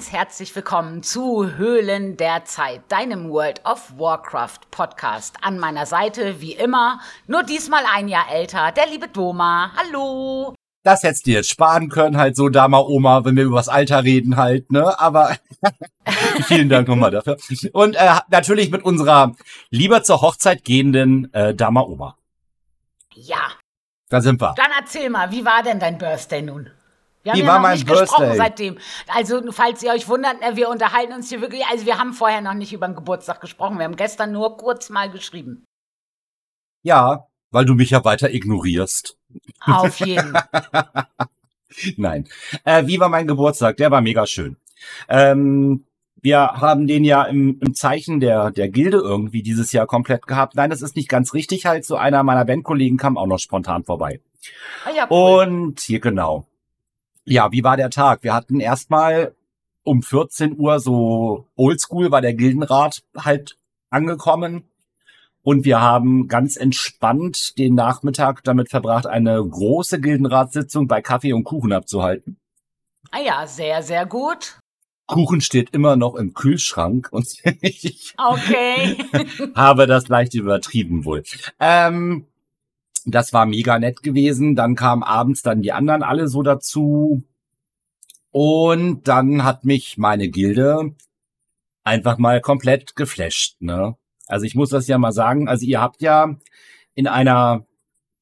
ganz herzlich willkommen zu Höhlen der Zeit, deinem World of Warcraft Podcast. An meiner Seite, wie immer, nur diesmal ein Jahr älter, der liebe Doma. Hallo! Das hättest du jetzt sparen können, halt so Dama Oma, wenn wir über das Alter reden halt, ne? Aber vielen Dank nochmal dafür. Und äh, natürlich mit unserer lieber zur Hochzeit gehenden äh, Dama Oma. Ja. Da sind wir. Dann erzähl mal, wie war denn dein Birthday nun? Wir haben Wie ja war noch mein nicht gesprochen Birthday? seitdem. Also, falls ihr euch wundert, äh, wir unterhalten uns hier wirklich, also wir haben vorher noch nicht über den Geburtstag gesprochen. Wir haben gestern nur kurz mal geschrieben. Ja, weil du mich ja weiter ignorierst. Auf jeden. Nein. Äh, wie war mein Geburtstag? Der war mega schön. Ähm, wir haben den ja im, im Zeichen der, der Gilde irgendwie dieses Jahr komplett gehabt. Nein, das ist nicht ganz richtig. Halt, so einer meiner Bandkollegen kam auch noch spontan vorbei. Ah, ja, cool. Und hier genau. Ja, wie war der Tag? Wir hatten erstmal um 14 Uhr so oldschool war der Gildenrat halt angekommen. Und wir haben ganz entspannt den Nachmittag damit verbracht, eine große Gildenratssitzung bei Kaffee und Kuchen abzuhalten. ah ja, sehr, sehr gut. Kuchen steht immer noch im Kühlschrank und ich Okay. habe das leicht übertrieben wohl. Ähm, das war mega nett gewesen. Dann kamen abends dann die anderen alle so dazu. Und dann hat mich meine Gilde einfach mal komplett geflasht, ne? Also ich muss das ja mal sagen. Also ihr habt ja in einer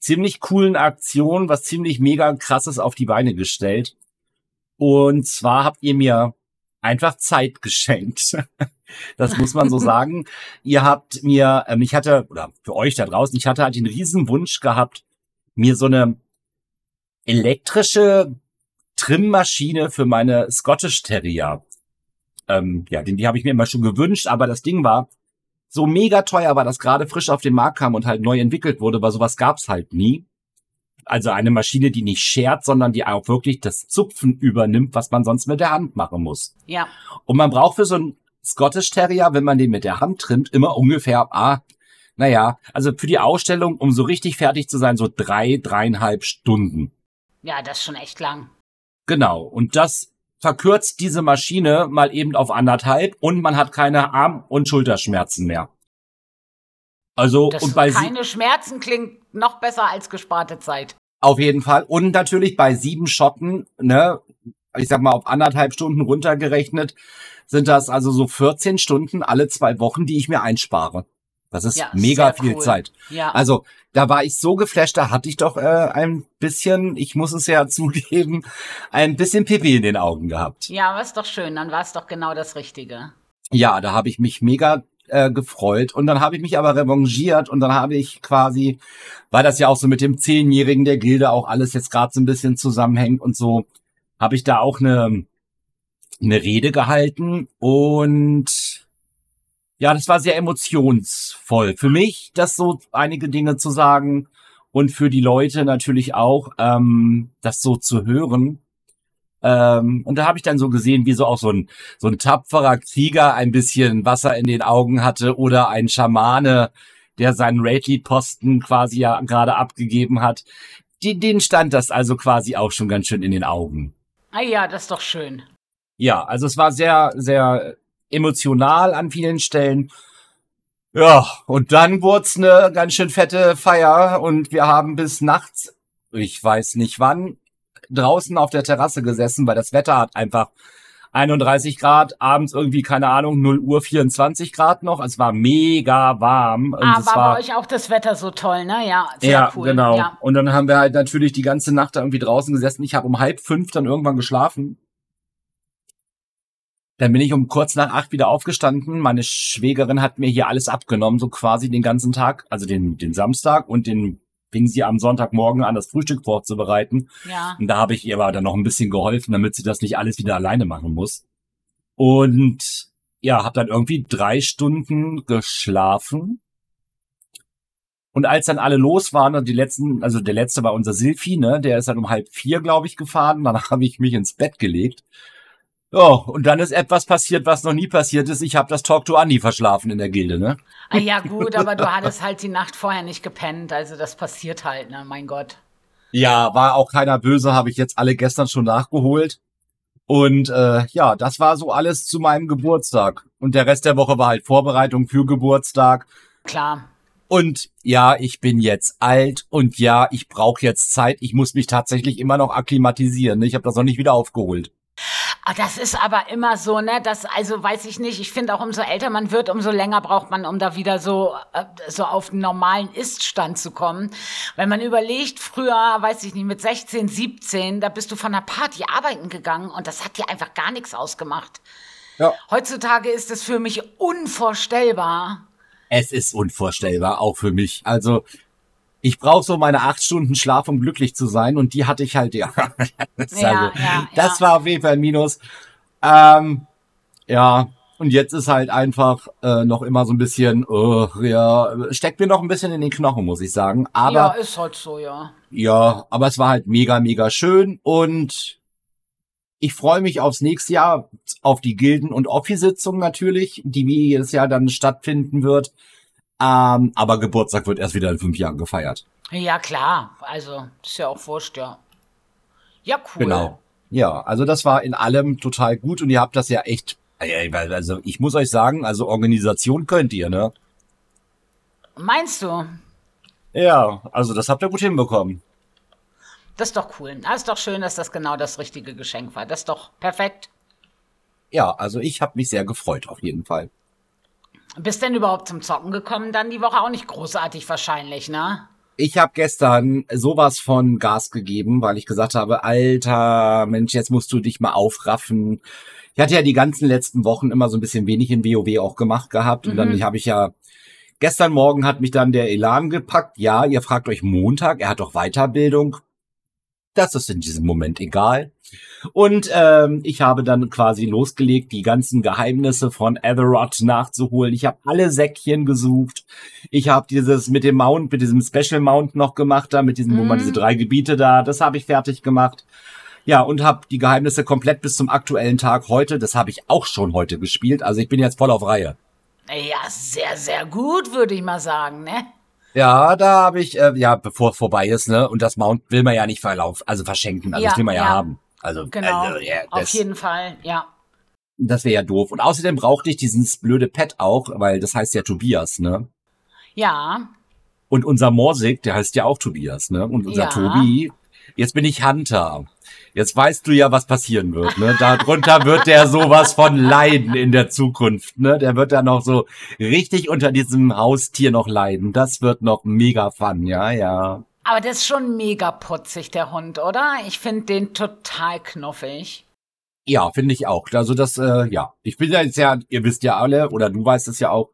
ziemlich coolen Aktion was ziemlich mega krasses auf die Beine gestellt. Und zwar habt ihr mir einfach Zeit geschenkt. Das muss man so sagen. Ihr habt mir, ähm, ich hatte, oder für euch da draußen, ich hatte halt den riesen Wunsch gehabt, mir so eine elektrische Trimmaschine für meine Scottish Terrier. Ähm, ja, den, die habe ich mir immer schon gewünscht, aber das Ding war so mega teuer, weil das gerade frisch auf den Markt kam und halt neu entwickelt wurde, weil sowas gab's halt nie. Also eine Maschine, die nicht schert, sondern die auch wirklich das Zupfen übernimmt, was man sonst mit der Hand machen muss. ja. Und man braucht für so einen Scottish Terrier, wenn man den mit der Hand trimmt, immer ungefähr, ah, naja, also für die Ausstellung, um so richtig fertig zu sein, so drei, dreieinhalb Stunden. Ja, das ist schon echt lang. Genau. Und das verkürzt diese Maschine mal eben auf anderthalb und man hat keine Arm- und Schulterschmerzen mehr. Also, Das und bei keine Schmerzen klingt noch besser als gesparte Zeit. auf jeden Fall. Und natürlich bei sieben Schotten, ne, ich sag mal auf anderthalb Stunden runtergerechnet, sind das also so 14 Stunden alle zwei Wochen, die ich mir einspare. Das ist Ja, mega viel cool. Zeit. Ja. Also, da war ich so geflasht, da hatte ich doch äh, ein bisschen, ich muss es ja zugeben, ein bisschen Pipi in den Augen gehabt. ja, war es doch schön. Dann war es doch genau das Richtige. Ja, da habe ich mich mega äh, gefreut und dann habe ich mich aber revanchiert und dann habe ich quasi, weil das ja auch so mit dem Zehnjährigen der Gilde auch alles jetzt gerade so ein bisschen zusammenhängt und so, habe ich da auch eine, eine Rede gehalten und ja, das war sehr emotionsvoll. Für mich, das so einige Dinge zu sagen und für die Leute natürlich auch, ähm, das so zu hören. Ähm, und da habe ich dann so gesehen, wie so auch so ein, so ein tapferer Krieger ein bisschen Wasser in den Augen hatte oder ein Schamane, der seinen Raidlead-Posten quasi ja gerade abgegeben hat. Die, denen stand das also quasi auch schon ganz schön in den Augen. Ah ja, das ist doch schön. Ja, also es war sehr, sehr emotional an vielen Stellen. Ja, und dann wurd's eine ganz schön fette Feier und wir haben bis nachts, ich weiß nicht wann, draußen auf der Terrasse gesessen, weil das Wetter hat einfach 31 Grad, abends irgendwie, keine Ahnung, 0 Uhr 24 Grad noch. Es war mega warm. Und Ah, es war war, bei euch auch das Wetter so toll, ne? Ja, sehr ja, cool. genau. Ja. Und dann haben wir halt natürlich die ganze Nacht da irgendwie draußen gesessen. Ich habe um halb fünf dann irgendwann geschlafen. Dann bin ich um kurz nach acht wieder aufgestanden. Meine Schwägerin hat mir hier alles abgenommen, so quasi den ganzen Tag, also den, den Samstag und den fing sie am Sonntagmorgen an, das Frühstück vorzubereiten. ja. Und da habe ich ihr aber dann noch ein bisschen geholfen, damit sie das nicht alles wieder alleine machen muss. Und ja, habe dann irgendwie drei Stunden geschlafen. Und als dann alle los waren und die letzten, also der letzte war unser Silfi, ne, der ist dann um halb vier, glaube ich, gefahren. Danach habe ich mich ins Bett gelegt. Ja, und dann ist etwas passiert, was noch nie passiert ist. Ich habe das Talk to Andy verschlafen in der Gilde, ne? Ah, ja, gut, aber du hattest halt die Nacht vorher nicht gepennt. Also das passiert halt, ne? Mein Gott. Ja, war auch keiner böse, habe ich jetzt alle gestern schon nachgeholt. Und äh, ja, das war so alles zu meinem Geburtstag. Und der Rest der Woche war halt Vorbereitung für Geburtstag. Klar. Und ja, ich bin jetzt alt und ja, ich brauche jetzt Zeit. Ich muss mich tatsächlich immer noch akklimatisieren. Ich habe das noch nicht wieder aufgeholt. Ah, das ist aber immer so, ne? Das, also weiß ich nicht. Ich finde auch, umso älter man wird, umso länger braucht man, um da wieder so, äh, so auf den normalen Iststand zu kommen. Wenn man überlegt, früher, weiß ich nicht, mit 16, 17, da bist du von der Party arbeiten gegangen und das hat dir einfach gar nichts ausgemacht. Ja. Heutzutage ist es für mich unvorstellbar. Es ist unvorstellbar, auch für mich. Also, ich brauche so meine acht Stunden Schlaf, um glücklich zu sein. Und die hatte ich halt, ja. das, ja, also, ja, das ja. war auf jeden Fall ein Minus. Ähm, ja, und jetzt ist halt einfach äh, noch immer so ein bisschen, uh, ja, steckt mir noch ein bisschen in den Knochen, muss ich sagen. Aber ja, ist halt so, ja. Ja, aber es war halt mega, mega schön und ich freue mich aufs nächste Jahr, auf die Gilden- und Offi-Sitzung natürlich, die wie jedes Jahr dann stattfinden wird. Ähm, aber Geburtstag wird erst wieder in fünf Jahren gefeiert. Ja, klar. Also, ist ja auch wurscht, ja. Ja, cool. Genau. Ja, also das war in allem total gut und ihr habt das ja echt, also ich muss euch sagen, also Organisation könnt ihr, ne? Meinst du? Ja, also das habt ihr gut hinbekommen. Das ist doch cool. Das ist doch schön, dass das genau das richtige Geschenk war. Das ist doch perfekt. Ja, also ich habe mich sehr gefreut, auf jeden Fall. Bist denn überhaupt zum Zocken gekommen? Dann die Woche auch nicht großartig wahrscheinlich, ne? Ich habe gestern sowas von Gas gegeben, weil ich gesagt habe, alter Mensch, jetzt musst du dich mal aufraffen. Ich hatte ja die ganzen letzten Wochen immer so ein bisschen wenig in WoW auch gemacht gehabt mhm. und dann mhm. habe ich ja gestern Morgen hat mich dann der Elan gepackt. Ja, ihr fragt euch Montag, er hat doch Weiterbildung. Das ist in diesem Moment egal. Und ähm, ich habe dann quasi losgelegt, die ganzen Geheimnisse von Azeroth nachzuholen. Ich habe alle Säckchen gesucht. Ich habe dieses mit dem Mount, mit diesem Special Mount noch gemacht, da mit diesem, mhm. wo man diese drei Gebiete da, das habe ich fertig gemacht. Ja, und habe die Geheimnisse komplett bis zum aktuellen Tag heute, das habe ich auch schon heute gespielt. Also ich bin jetzt voll auf Reihe. Ja, sehr, sehr gut, würde ich mal sagen, ne? Ja, da habe ich, äh, ja, bevor es vorbei ist, ne? Und das Mount will man ja nicht verlaufen, also verschenken. Also ja, das will man ja, ja haben. Also, genau, also, ja, auf jeden Fall, ja. Das wäre ja doof. Und außerdem brauchte ich dieses blöde Pet auch, weil das heißt ja Tobias, ne? Ja. Und unser Morsig, der heißt ja auch Tobias, ne? Und unser ja. Tobi, jetzt bin ich Hunter. Jetzt weißt du ja, was passieren wird, ne? Darunter wird der sowas von leiden in der Zukunft, ne? Der wird da noch so richtig unter diesem Haustier noch leiden. Das wird noch mega fun, ja, ja. Aber das ist schon mega putzig, der Hund, oder? Ich finde den total knuffig. Ja, finde ich auch. Also das, äh, ja. Ich bin ja jetzt ja, ihr wisst ja alle, oder du weißt es ja auch,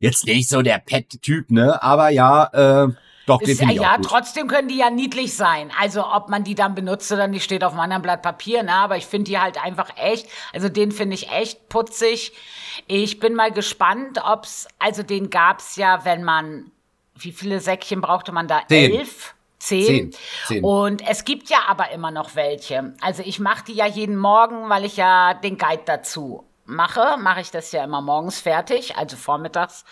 jetzt nicht so der Pet-Typ, ne? Aber ja, äh, doch, ist, den ja, trotzdem können die ja niedlich sein. Also ob man die dann benutzt oder nicht, steht auf einem anderen Blatt Papier, ne? Aber ich finde die halt einfach echt, also den finde ich echt putzig. Ich bin mal gespannt, ob's, also den gab's ja, wenn man, wie viele Säckchen brauchte man da? Zehn. Elf? Zehn. Zehn. Zehn. Und es gibt ja aber immer noch welche. Also ich mache die ja jeden Morgen, weil ich ja den Guide dazu mache. Mache ich das ja immer morgens fertig, also vormittags.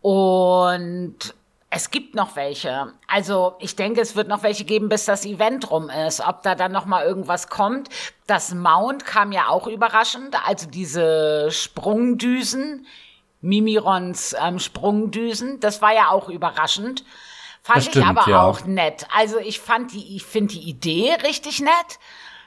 Und es gibt noch welche. Also ich denke, es wird noch welche geben, bis das Event rum ist. Ob da dann noch mal irgendwas kommt. Das Mount kam ja auch überraschend. Also diese Sprungdüsen, Mimirons ähm, Sprungdüsen, das war ja auch überraschend. Fand das ich stimmt, aber ja. auch nett. Also ich fand die, ich finde die Idee richtig nett.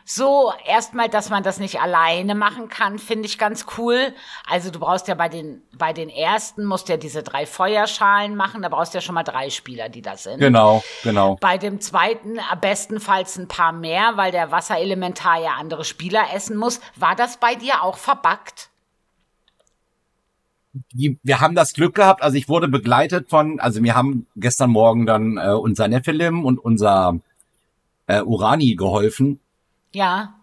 So, erstmal, dass man das nicht alleine machen kann, finde ich ganz cool. Also du brauchst ja bei den, bei den ersten, musst ja diese drei Feuerschalen machen, da brauchst du ja schon mal drei Spieler, die das sind. Genau, genau. Bei dem zweiten bestenfalls ein paar mehr, weil der Wasserelementar ja andere Spieler essen muss. War das bei dir auch verbackt? wir haben das Glück gehabt, also ich wurde begleitet von, also wir haben gestern Morgen dann äh, unser Nephilim und unser äh, Urani geholfen ja.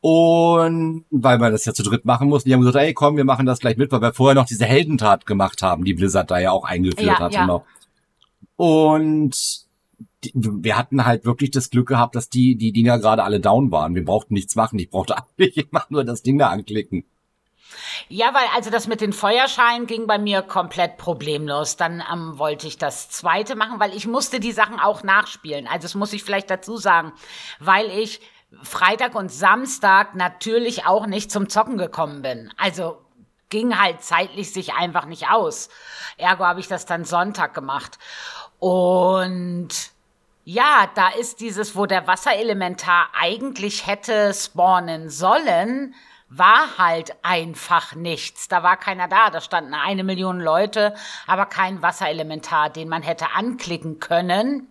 Und weil wir das ja zu dritt machen mussten, die haben gesagt, ey, komm, wir machen das gleich mit, weil wir vorher noch diese Heldentat gemacht haben, die Blizzard da ja auch eingeführt ja, hatte. Ja. Noch. Und die, wir hatten halt wirklich das Glück gehabt, dass die, die Dinger gerade alle down waren. Wir brauchten nichts machen. Ich brauchte eigentlich immer nur das Ding da anklicken. Ja, weil also das mit den Feuerscheinen ging bei mir komplett problemlos. Dann ähm, wollte ich das zweite machen, weil ich musste die Sachen auch nachspielen. Also das muss ich vielleicht dazu sagen, weil ich Freitag und Samstag natürlich auch nicht zum Zocken gekommen bin. Also ging halt zeitlich sich einfach nicht aus. Ergo habe ich das dann Sonntag gemacht. Und ja, da ist dieses, wo der Wasserelementar eigentlich hätte spawnen sollen, war halt einfach nichts. Da war keiner da. Da standen eine Million Leute, aber kein Wasserelementar, den man hätte anklicken können.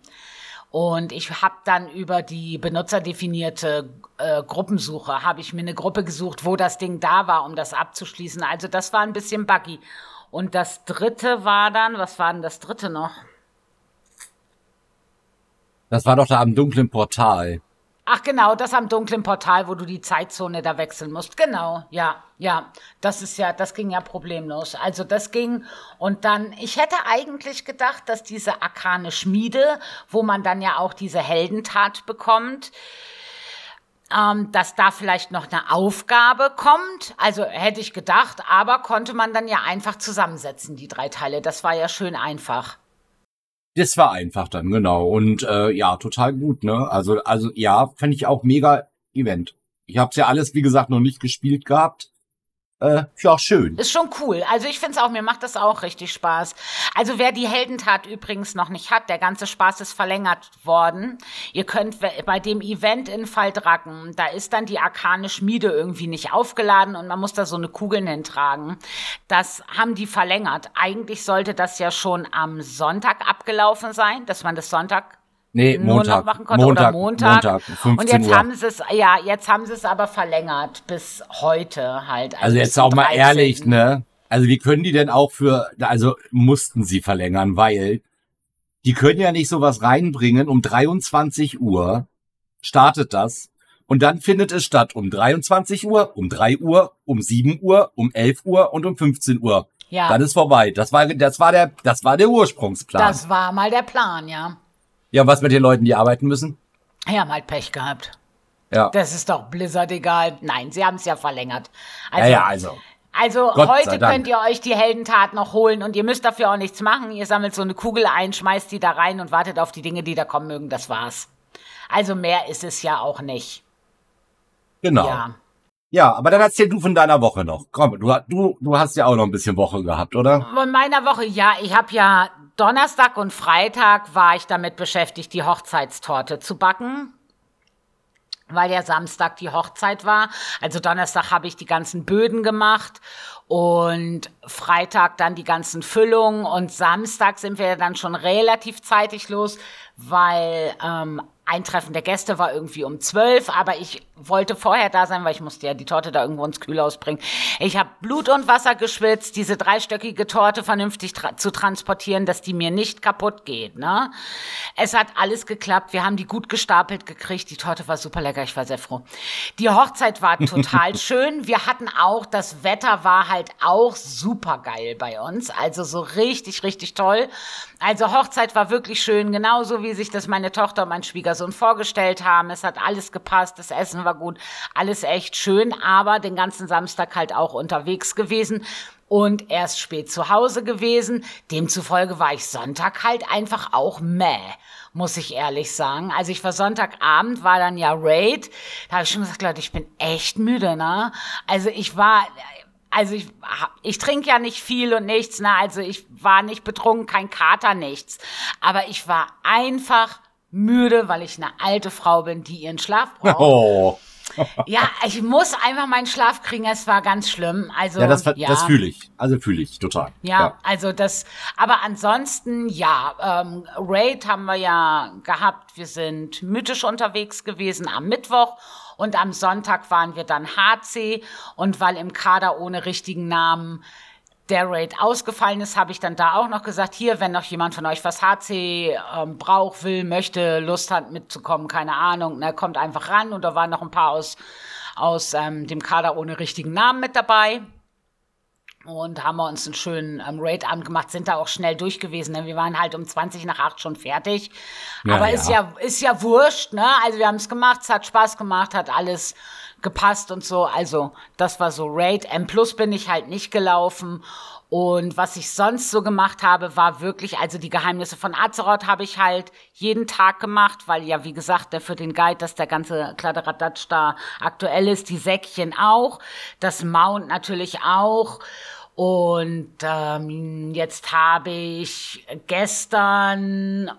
Und ich habe dann über die benutzerdefinierte äh, Gruppensuche, habe ich mir eine Gruppe gesucht, wo das Ding da war, um das abzuschließen. Also das war ein bisschen buggy. Und das dritte war dann, was war denn das dritte noch? Das war doch da am dunklen Portal. Ach genau, das am dunklen Portal, wo du die Zeitzone da wechseln musst. Genau, ja, ja. Das ist ja, das ging ja problemlos. Also das ging und dann, ich hätte eigentlich gedacht, dass diese arkane Schmiede, wo man dann ja auch diese Heldentat bekommt, ähm, dass da vielleicht noch eine Aufgabe kommt. Also hätte ich gedacht, aber konnte man dann ja einfach zusammensetzen, die drei Teile. Das war ja schön einfach. Das war einfach dann, genau. Und äh, ja, total gut, ne? Also, also ja, fand ich auch mega Event. Ich habe ja alles, wie gesagt, noch nicht gespielt gehabt äh, ja, schön. Ist schon cool. Also ich finde es auch, mir macht das auch richtig Spaß. Also wer die Heldentat übrigens noch nicht hat, der ganze Spaß ist verlängert worden. Ihr könnt bei dem Event in Faldracken, da ist dann die arkane Schmiede irgendwie nicht aufgeladen und man muss da so eine Kugeln hintragen. Das haben die verlängert. Eigentlich sollte das ja schon am Sonntag abgelaufen sein, dass man das Sonntag Nee, Montag. machen konnte Montag, oder Montag. Montag 15 und jetzt Uhr. haben sie es, ja, jetzt haben sie es aber verlängert bis heute halt. Also bis jetzt auch mal 13.. ehrlich, ne? Also wie können die denn auch für, also mussten sie verlängern, weil die können ja nicht sowas reinbringen, um 23 Uhr startet das und dann findet es statt um 23 Uhr, um 3 Uhr, um 7 Uhr, um 11 Uhr und um 15 Uhr. Ja, Dann ist vorbei. Das war, das war der, das war der Ursprungsplan. das war mal der Plan, ja. Ja, was mit den Leuten, die arbeiten müssen? Die haben halt Pech gehabt. Ja. Das ist doch Blizzard egal. Nein, sie haben es ja verlängert. ja, Also, ja, also. also Gott heute könnt ihr euch die Heldentat noch holen und ihr müsst dafür auch nichts machen. Ihr sammelt so eine Kugel ein, schmeißt die da rein und wartet auf die Dinge, die da kommen mögen. Das war's. Also mehr ist es ja auch nicht. Genau. Ja. Ja, aber dann erzähl du von deiner Woche noch. Komm, du, du, du hast ja auch noch ein bisschen Woche gehabt, oder? Von meiner Woche, ja, ich habe ja Donnerstag und Freitag war ich damit beschäftigt, die Hochzeitstorte zu backen. Weil ja Samstag die Hochzeit war. Also Donnerstag habe ich die ganzen Böden gemacht und Freitag dann die ganzen Füllungen und Samstag sind wir dann schon relativ zeitig los, weil ähm, Eintreffen der Gäste war irgendwie um zwölf, aber ich wollte vorher da sein, weil ich musste ja die Torte da irgendwo ins Kühlhaus bringen. Ich habe Blut und Wasser geschwitzt, diese dreistöckige Torte vernünftig tra zu transportieren, dass die mir nicht kaputt geht. Ne? Es hat alles geklappt, wir haben die gut gestapelt gekriegt, die Torte war super lecker, ich war sehr froh. Die Hochzeit war total schön, wir hatten auch, das Wetter war halt auch super geil bei uns, also so richtig, richtig toll. Also Hochzeit war wirklich schön, genauso wie sich das meine Tochter und mein Schwiegersohn vorgestellt haben. Es hat alles gepasst, das Essen war gut, alles echt schön, aber den ganzen Samstag halt auch unterwegs gewesen und erst spät zu Hause gewesen. Demzufolge war ich Sonntag halt einfach auch meh, muss ich ehrlich sagen. Also ich war Sonntagabend, war dann ja Raid. Da habe ich schon gesagt, Leute, ich bin echt müde, ne? Also ich war, also ich, ich trinke ja nicht viel und nichts, ne? Also ich war nicht betrunken, kein Kater, nichts. Aber ich war einfach müde, weil ich eine alte Frau bin, die ihren Schlaf braucht. Oh. Ja, ich muss einfach meinen Schlaf kriegen. Es war ganz schlimm. Also Ja, das, ja. das fühle ich. Also fühle ich total. Ja, also das, aber ansonsten, ja, ähm, Raid haben wir ja gehabt. Wir sind mythisch unterwegs gewesen am Mittwoch und am Sonntag waren wir dann HC und weil im Kader ohne richtigen Namen der Raid ausgefallen ist, habe ich dann da auch noch gesagt, hier, wenn noch jemand von euch was HC ähm, braucht, will, möchte, Lust hat mitzukommen, keine Ahnung, ne, kommt einfach ran und da waren noch ein paar aus, aus ähm, dem Kader ohne richtigen Namen mit dabei. und haben wir uns einen schönen ähm, Raid-Abend gemacht, sind da auch schnell durch gewesen. Ne? Wir waren halt um 20 nach 8 schon fertig. Ja, Aber ja. ist ja ist ja wurscht, ne? Also wir haben es gemacht, es hat Spaß gemacht, hat alles gepasst und so. Also das war so Raid. M Plus bin ich halt nicht gelaufen. Und was ich sonst so gemacht habe, war wirklich, also die Geheimnisse von Azeroth habe ich halt jeden Tag gemacht, weil ja, wie gesagt, der für den Guide, dass der ganze Kladderadatsch da aktuell ist, die Säckchen auch, das Mount natürlich auch. Und ähm, jetzt habe ich gestern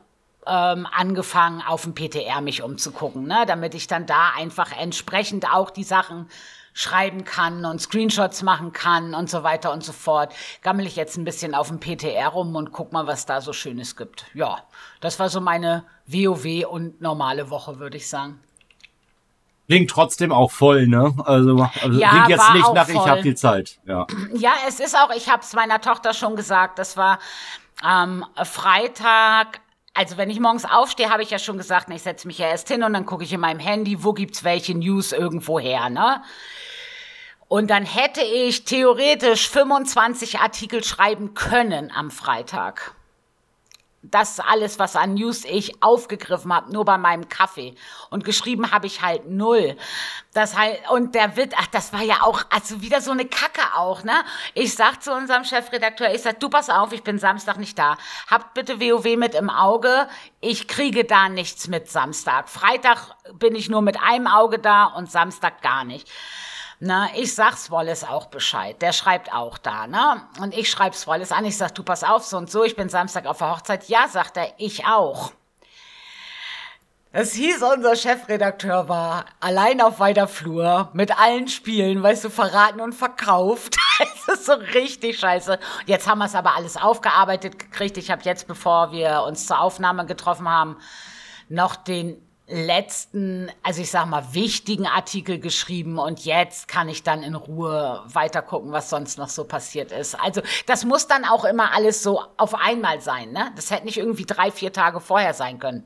ähm, angefangen, auf dem PTR mich umzugucken, ne? damit ich dann da einfach entsprechend auch die Sachen schreiben kann und Screenshots machen kann und so weiter und so fort. Gammel ich jetzt ein bisschen auf dem PTR rum und guck mal, was da so Schönes gibt. Ja, das war so meine WoW und normale Woche, würde ich sagen. Klingt trotzdem auch voll, ne? Also, also ja, klingt jetzt nicht nach, voll. ich habe viel Zeit. Ja. ja, es ist auch, ich habe es meiner Tochter schon gesagt, das war ähm, Freitag. Also wenn ich morgens aufstehe, habe ich ja schon gesagt, ich setze mich ja erst hin und dann gucke ich in meinem Handy, wo gibt's welche News irgendwo her, ne? Und dann hätte ich theoretisch 25 Artikel schreiben können am Freitag das alles, was an News ich aufgegriffen habe, nur bei meinem Kaffee. Und geschrieben habe ich halt null. Das halt, und der wird, ach, das war ja auch, also wieder so eine Kacke auch, ne? Ich sag zu unserem Chefredakteur, ich sag, du pass auf, ich bin Samstag nicht da. Habt bitte WoW mit im Auge. Ich kriege da nichts mit Samstag. Freitag bin ich nur mit einem Auge da und Samstag gar nicht. Na, ich sag's Wallace auch Bescheid. Der schreibt auch da, ne? Und ich schreib's Wallace an. Ich sag, du pass auf, so und so, ich bin Samstag auf der Hochzeit. Ja, sagt er, ich auch. Das hieß, unser Chefredakteur war allein auf weiter Flur mit allen Spielen, weißt du, verraten und verkauft. Das ist so richtig scheiße. Jetzt haben wir es aber alles aufgearbeitet gekriegt. Ich habe jetzt, bevor wir uns zur Aufnahme getroffen haben, noch den letzten, also ich sag mal, wichtigen Artikel geschrieben und jetzt kann ich dann in Ruhe weiter gucken, was sonst noch so passiert ist. Also das muss dann auch immer alles so auf einmal sein, ne? Das hätte nicht irgendwie drei, vier Tage vorher sein können.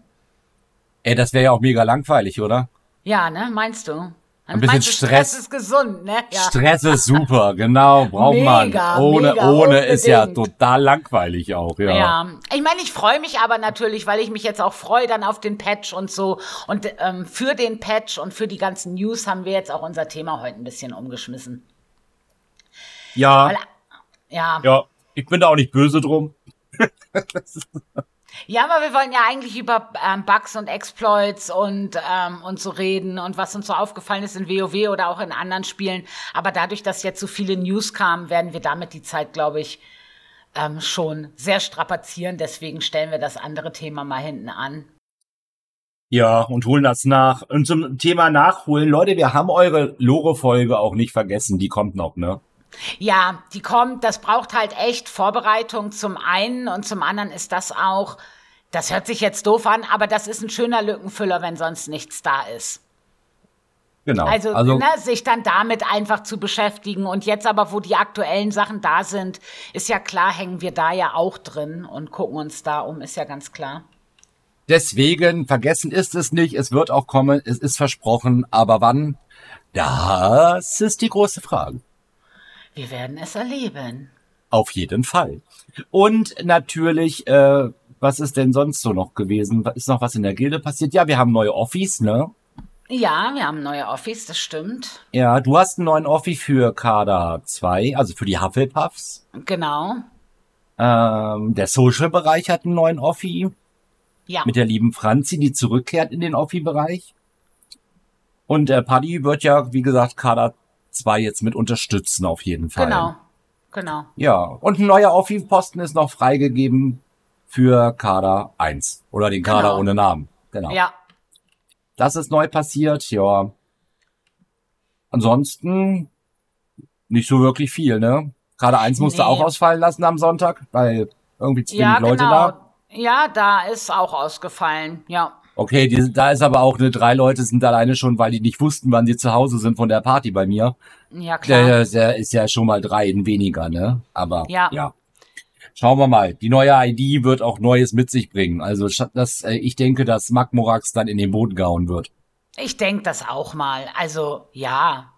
Ey, das wäre ja auch mega langweilig, oder? Ja, ne? Meinst du? Ein bisschen Stress. Stress ist gesund, ne? Ja. Stress ist super, genau, braucht mega, man. Ohne, mega, ohne unbedingt. ist ja total langweilig auch, ja. Ja, ich meine, ich freue mich aber natürlich, weil ich mich jetzt auch freue dann auf den Patch und so. Und ähm, für den Patch und für die ganzen News haben wir jetzt auch unser Thema heute ein bisschen umgeschmissen. Ja. Weil, ja. Ja, ich bin da auch nicht böse drum. Ja, aber wir wollen ja eigentlich über ähm, Bugs und Exploits und, ähm, und so reden und was uns so aufgefallen ist in WoW oder auch in anderen Spielen. Aber dadurch, dass jetzt so viele News kamen, werden wir damit die Zeit, glaube ich, ähm, schon sehr strapazieren. Deswegen stellen wir das andere Thema mal hinten an. Ja, und holen das nach. Und zum Thema Nachholen, Leute, wir haben eure Lore-Folge auch nicht vergessen. Die kommt noch, ne? Ja, die kommt, das braucht halt echt Vorbereitung zum einen und zum anderen ist das auch, das hört sich jetzt doof an, aber das ist ein schöner Lückenfüller, wenn sonst nichts da ist. Genau. Also, also ne, sich dann damit einfach zu beschäftigen. Und jetzt aber, wo die aktuellen Sachen da sind, ist ja klar, hängen wir da ja auch drin und gucken uns da um, ist ja ganz klar. Deswegen, vergessen ist es nicht, es wird auch kommen, es ist versprochen, aber wann? Das ist die große Frage. Wir werden es erleben. Auf jeden Fall. Und natürlich, äh, was ist denn sonst so noch gewesen? Ist noch was in der Gilde passiert? Ja, wir haben neue Offis, ne? Ja, wir haben neue Offis, das stimmt. Ja, du hast einen neuen Offi für Kader 2, also für die Hufflepuffs. Genau. Ähm, der Social-Bereich hat einen neuen Offi. Ja. Mit der lieben Franzi, die zurückkehrt in den Offi-Bereich. Und der Paddy wird ja, wie gesagt, Kader zwei jetzt mit unterstützen auf jeden Fall. Genau, genau. Ja, und ein neuer Aufwieposten ist noch freigegeben für Kader 1 oder den Kader genau. ohne Namen. Genau. Ja. Das ist neu passiert, ja. Ansonsten nicht so wirklich viel, ne? Kader 1 musste nee. auch ausfallen lassen am Sonntag, weil irgendwie zu wenig ja, Leute genau. da. Ja, da ist auch ausgefallen, ja. Okay, die, da ist aber auch eine drei Leute sind alleine schon, weil die nicht wussten, wann sie zu Hause sind von der Party bei mir. Ja, klar. Der, der ist ja schon mal drei in weniger, ne? Aber ja. ja. Schauen wir mal. Die neue ID wird auch Neues mit sich bringen. Also das, äh, ich denke, dass Magmorax dann in den Boden gehauen wird. Ich denke das auch mal. Also ja.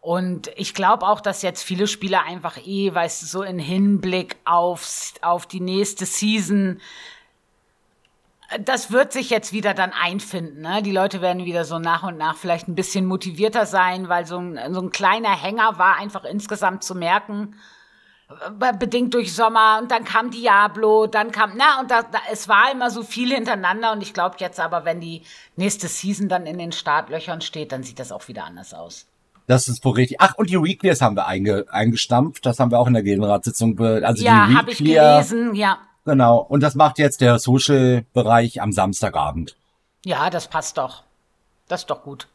Und ich glaube auch, dass jetzt viele Spieler einfach eh, weißt du, so in Hinblick aufs, auf die nächste Season, das wird sich jetzt wieder dann einfinden. Ne? Die Leute werden wieder so nach und nach vielleicht ein bisschen motivierter sein, weil so ein, so ein kleiner Hänger war einfach insgesamt zu merken, äh, bedingt durch Sommer und dann kam Diablo, dann kam, na, und da, da, es war immer so viel hintereinander und ich glaube jetzt aber, wenn die nächste Season dann in den Startlöchern steht, dann sieht das auch wieder anders aus. Das ist wohl richtig. Ach, und die Weeklies haben wir einge, eingestampft. Das haben wir auch in der Gegenratssitzung. Also ja, die habe ich gelesen, ja. Genau. Und das macht jetzt der Social-Bereich am Samstagabend. Ja, das passt doch. Das ist doch gut.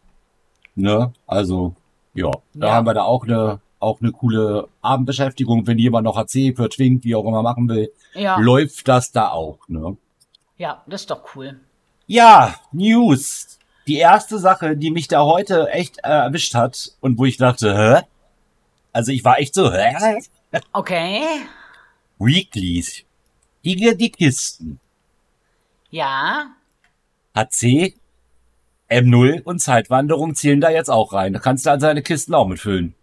Ne? Also, ja. Da ja. haben wir da auch eine, auch eine coole Abendbeschäftigung. Wenn jemand noch HC für Twink, wie auch immer machen will, ja. läuft das da auch, ne? Ja, das ist doch cool. Ja, News die erste Sache, die mich da heute echt äh, erwischt hat und wo ich dachte, hä? Also ich war echt so, hä? Okay. Weeklies. Die, die Kisten. Ja. HC, M0 und Zeitwanderung zählen da jetzt auch rein. Da kannst du also deine Kisten auch mitfüllen.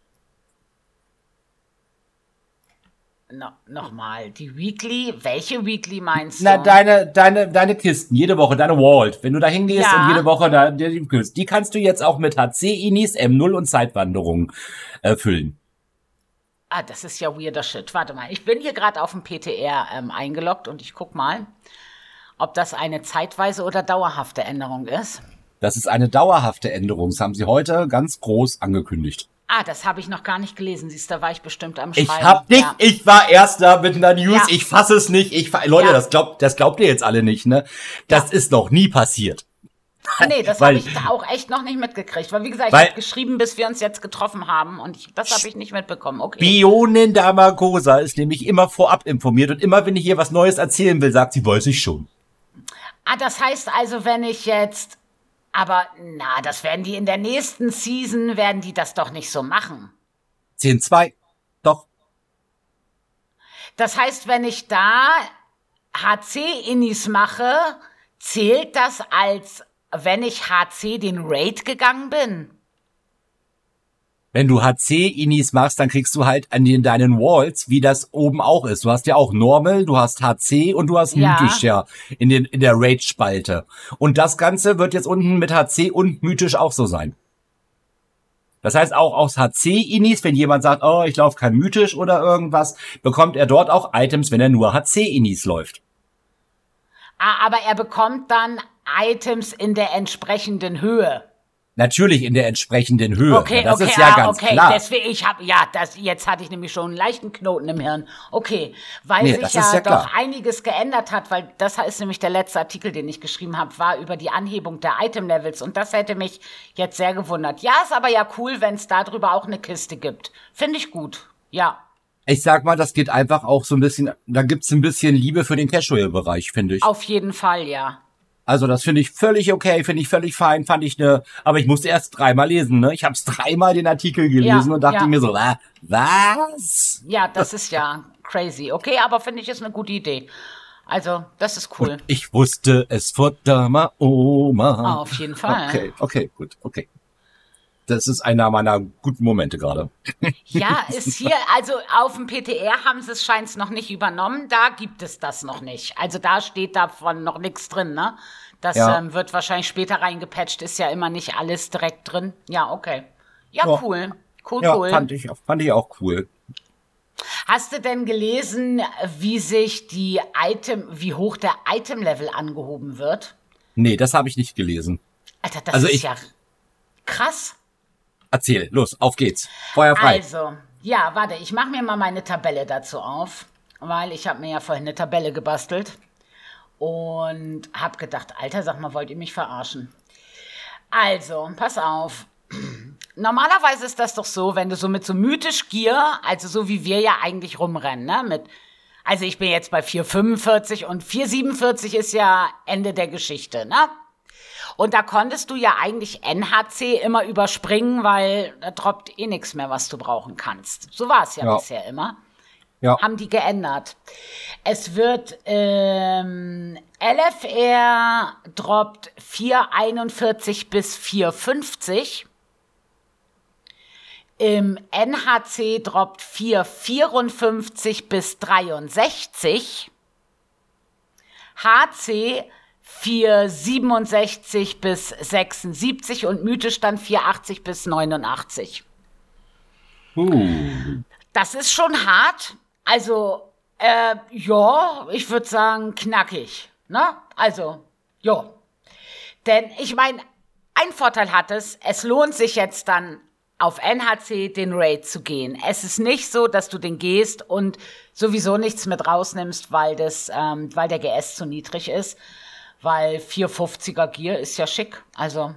No, Nochmal, die Weekly, welche Weekly meinst du? Na, deine, deine, deine Kisten, jede Woche, deine Vault. Wenn du da hingehst ja. und jede Woche da, die, die kannst du jetzt auch mit HC-Inis, M0 und Zeitwanderung äh, füllen. Ah, das ist ja weirder Shit. Warte mal, ich bin hier gerade auf dem PTR ähm, eingeloggt und ich guck mal, ob das eine zeitweise oder dauerhafte Änderung ist. Das ist eine dauerhafte Änderung. Das haben sie heute ganz groß angekündigt. Ah, das habe ich noch gar nicht gelesen. Siehst, da war ich bestimmt am Schreiben. Ich hab nicht, ja. ich war erster mit einer News. Ja. Ich fasse es nicht. Ich Leute, ja. das glaubt, das glaubt ihr jetzt alle nicht, ne? Das ist noch nie passiert. Nee, das habe ich auch echt noch nicht mitgekriegt. Weil, wie gesagt, ich habe geschrieben, bis wir uns jetzt getroffen haben und ich, das habe ich nicht mitbekommen. Okay. Bionin Damagosa ist nämlich immer vorab informiert und immer, wenn ich ihr was Neues erzählen will, sagt sie, weiß ich schon. Ah, das heißt also, wenn ich jetzt aber na, das werden die in der nächsten Season, werden die das doch nicht so machen. 10-2, doch. Das heißt, wenn ich da HC-Innis mache, zählt das als, wenn ich HC den Raid gegangen bin? wenn du HC-Inis machst, dann kriegst du halt an den, deinen Walls, wie das oben auch ist. Du hast ja auch Normal, du hast HC und du hast ja. Mythisch ja in, den, in der Rage-Spalte. Und das Ganze wird jetzt unten mit HC und Mythisch auch so sein. Das heißt, auch aus HC-Inis, wenn jemand sagt, oh, ich laufe kein Mythisch oder irgendwas, bekommt er dort auch Items, wenn er nur HC-Inis läuft. Ah, aber er bekommt dann Items in der entsprechenden Höhe. Natürlich in der entsprechenden Höhe. Okay, das okay, ist ja ah, ganz okay. klar. Deswegen, ich habe ja, das jetzt hatte ich nämlich schon einen leichten Knoten im Hirn. Okay, weil nee, sich ja, ja doch einiges geändert hat, weil das ist nämlich der letzte Artikel, den ich geschrieben habe, war über die Anhebung der Item Levels und das hätte mich jetzt sehr gewundert. Ja, ist aber ja cool, wenn es darüber auch eine Kiste gibt. Finde ich gut. Ja. Ich sag mal, das geht einfach auch so ein bisschen, da gibt's ein bisschen Liebe für den Casual-Bereich, finde ich. Auf jeden Fall, ja. Also das finde ich völlig okay, finde ich völlig fein, fand ich ne, aber ich musste erst dreimal lesen, ne? Ich habe es dreimal den Artikel gelesen ja, und dachte ja. mir so, äh, was? Ja, das ist ja crazy. Okay, aber finde ich ist eine gute Idee. Also, das ist cool. Und ich wusste es vor Dama Oma. Auf jeden Fall. Okay, okay, gut, okay. Das ist einer meiner guten Momente gerade. Ja, ist hier, also auf dem PTR haben sie es scheint noch nicht übernommen, da gibt es das noch nicht. Also da steht davon noch nichts drin, ne? Das ja. ähm, wird wahrscheinlich später reingepatcht, ist ja immer nicht alles direkt drin. Ja, okay. Ja, ja. cool. Cool, ja, cool. Fand ich, fand ich auch cool. Hast du denn gelesen, wie sich die Item, wie hoch der Item-Level angehoben wird? Nee, das habe ich nicht gelesen. Alter, das also ist ich, ja krass. Erzähl, los, auf geht's. Feuer frei. Also, ja, warte, ich mache mir mal meine Tabelle dazu auf, weil ich habe mir ja vorhin eine Tabelle gebastelt und habe gedacht, Alter, sag mal, wollt ihr mich verarschen? Also, pass auf. Normalerweise ist das doch so, wenn du so mit so mythisch Gier, also so wie wir ja eigentlich rumrennen, ne, mit also ich bin jetzt bei 4,45 und 4,47 ist ja Ende der Geschichte, ne? Und da konntest du ja eigentlich NHC immer überspringen, weil da droppt eh nichts mehr, was du brauchen kannst. So war es ja, ja, bisher immer. Ja. Haben die geändert. Es wird ähm, LFR droppt 441 bis 450. Im NHC droppt 454 bis 63. HC 467 bis 76 und mythisch dann 480 bis 89. Uh. Das ist schon hart. Also, äh, ja, ich würde sagen knackig. Ne? Also, ja. Denn ich meine, ein Vorteil hat es, es lohnt sich jetzt dann auf NHC den Raid zu gehen. Es ist nicht so, dass du den gehst und sowieso nichts mit rausnimmst, weil das, ähm, weil der GS zu niedrig ist. Weil 450er Gear ist ja schick. Also,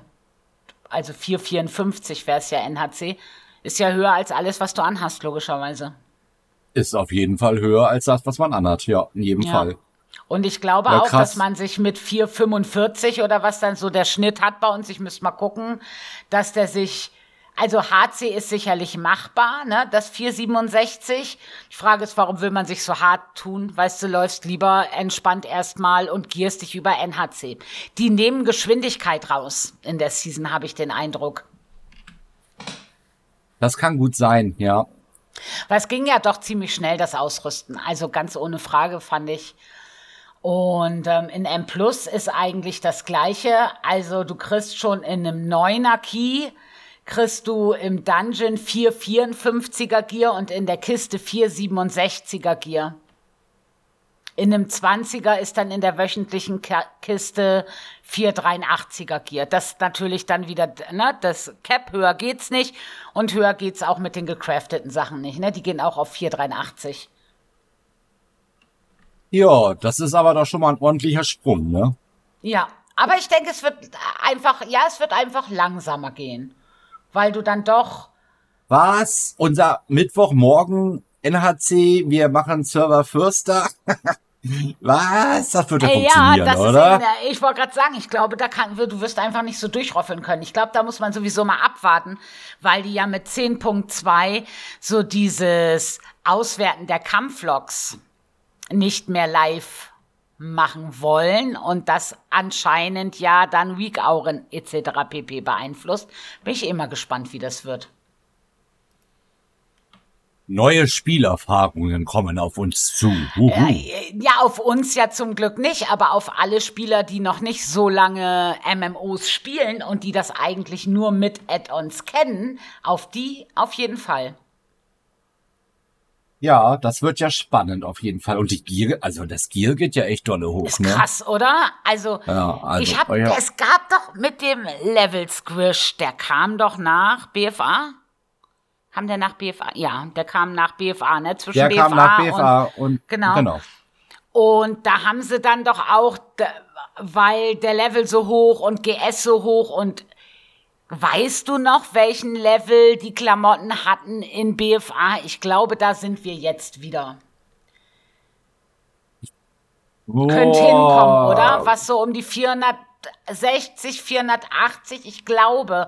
also 454 wäre es ja NHC. Ist ja höher als alles, was du anhast, logischerweise. Ist auf jeden Fall höher als das, was man anhat, ja, in jedem ja. Fall. Und ich glaube ja, auch, dass man sich mit 4,45 oder was dann so der Schnitt hat bei uns, ich müsste mal gucken, dass der sich, also HC ist sicherlich machbar, ne, das 4,67. Die Frage ist, warum will man sich so hart tun? Weißt du, läufst lieber entspannt erstmal und gierst dich über NHC. Die nehmen Geschwindigkeit raus in der Season, habe ich den Eindruck. Das kann gut sein, ja. Weil es ging ja doch ziemlich schnell, das Ausrüsten. Also ganz ohne Frage fand ich. Und ähm, in M Plus ist eigentlich das Gleiche. Also du kriegst schon in einem 9er Key, kriegst du im Dungeon 454er Gear und in der Kiste 467er Gear. In einem 20er ist dann in der wöchentlichen Kiste 483er Gear. Das natürlich dann wieder, ne, das Cap höher geht's nicht und höher geht's auch mit den gecrafteten Sachen nicht, ne? Die gehen auch auf 483. Ja, das ist aber doch schon mal ein ordentlicher Sprung, ne? Ja, aber ich denke, es wird einfach, ja, es wird einfach langsamer gehen, weil du dann doch was? Unser Mittwochmorgen NHC, wir machen Server Fürster. Was? Das würde ja funktionieren, ja, oder? Ist, ich wollte gerade sagen, ich glaube, da kann, du wirst einfach nicht so durchroffeln können. Ich glaube, da muss man sowieso mal abwarten, weil die ja mit 10.2 so dieses Auswerten der Kampflogs nicht mehr live machen wollen und das anscheinend ja dann Weak-Auren etc. pp. beeinflusst. Bin ich immer gespannt, wie das wird. Neue Spielerfahrungen kommen auf uns zu. Äh, ja, auf uns ja zum Glück nicht, aber auf alle Spieler, die noch nicht so lange MMOs spielen und die das eigentlich nur mit Add-ons kennen, auf die auf jeden Fall. Ja, das wird ja spannend auf jeden Fall. Und die Gier, also das Gier geht ja echt dolle hoch. Ist ne? krass, oder? Also, ja, also ich habe, ja. es gab doch mit dem Level Squish, der kam doch nach BFA. Haben der nach BFA? Ja, der kam nach BFA, ne? Zwischen der BFA kam nach BFA und, und genau. genau. Und da haben sie dann doch auch, weil der Level so hoch und GS so hoch und weißt du noch, welchen Level die Klamotten hatten in BFA? Ich glaube, da sind wir jetzt wieder. Oh. Könnt hinkommen, oder? Was so um die 460, 480, ich glaube.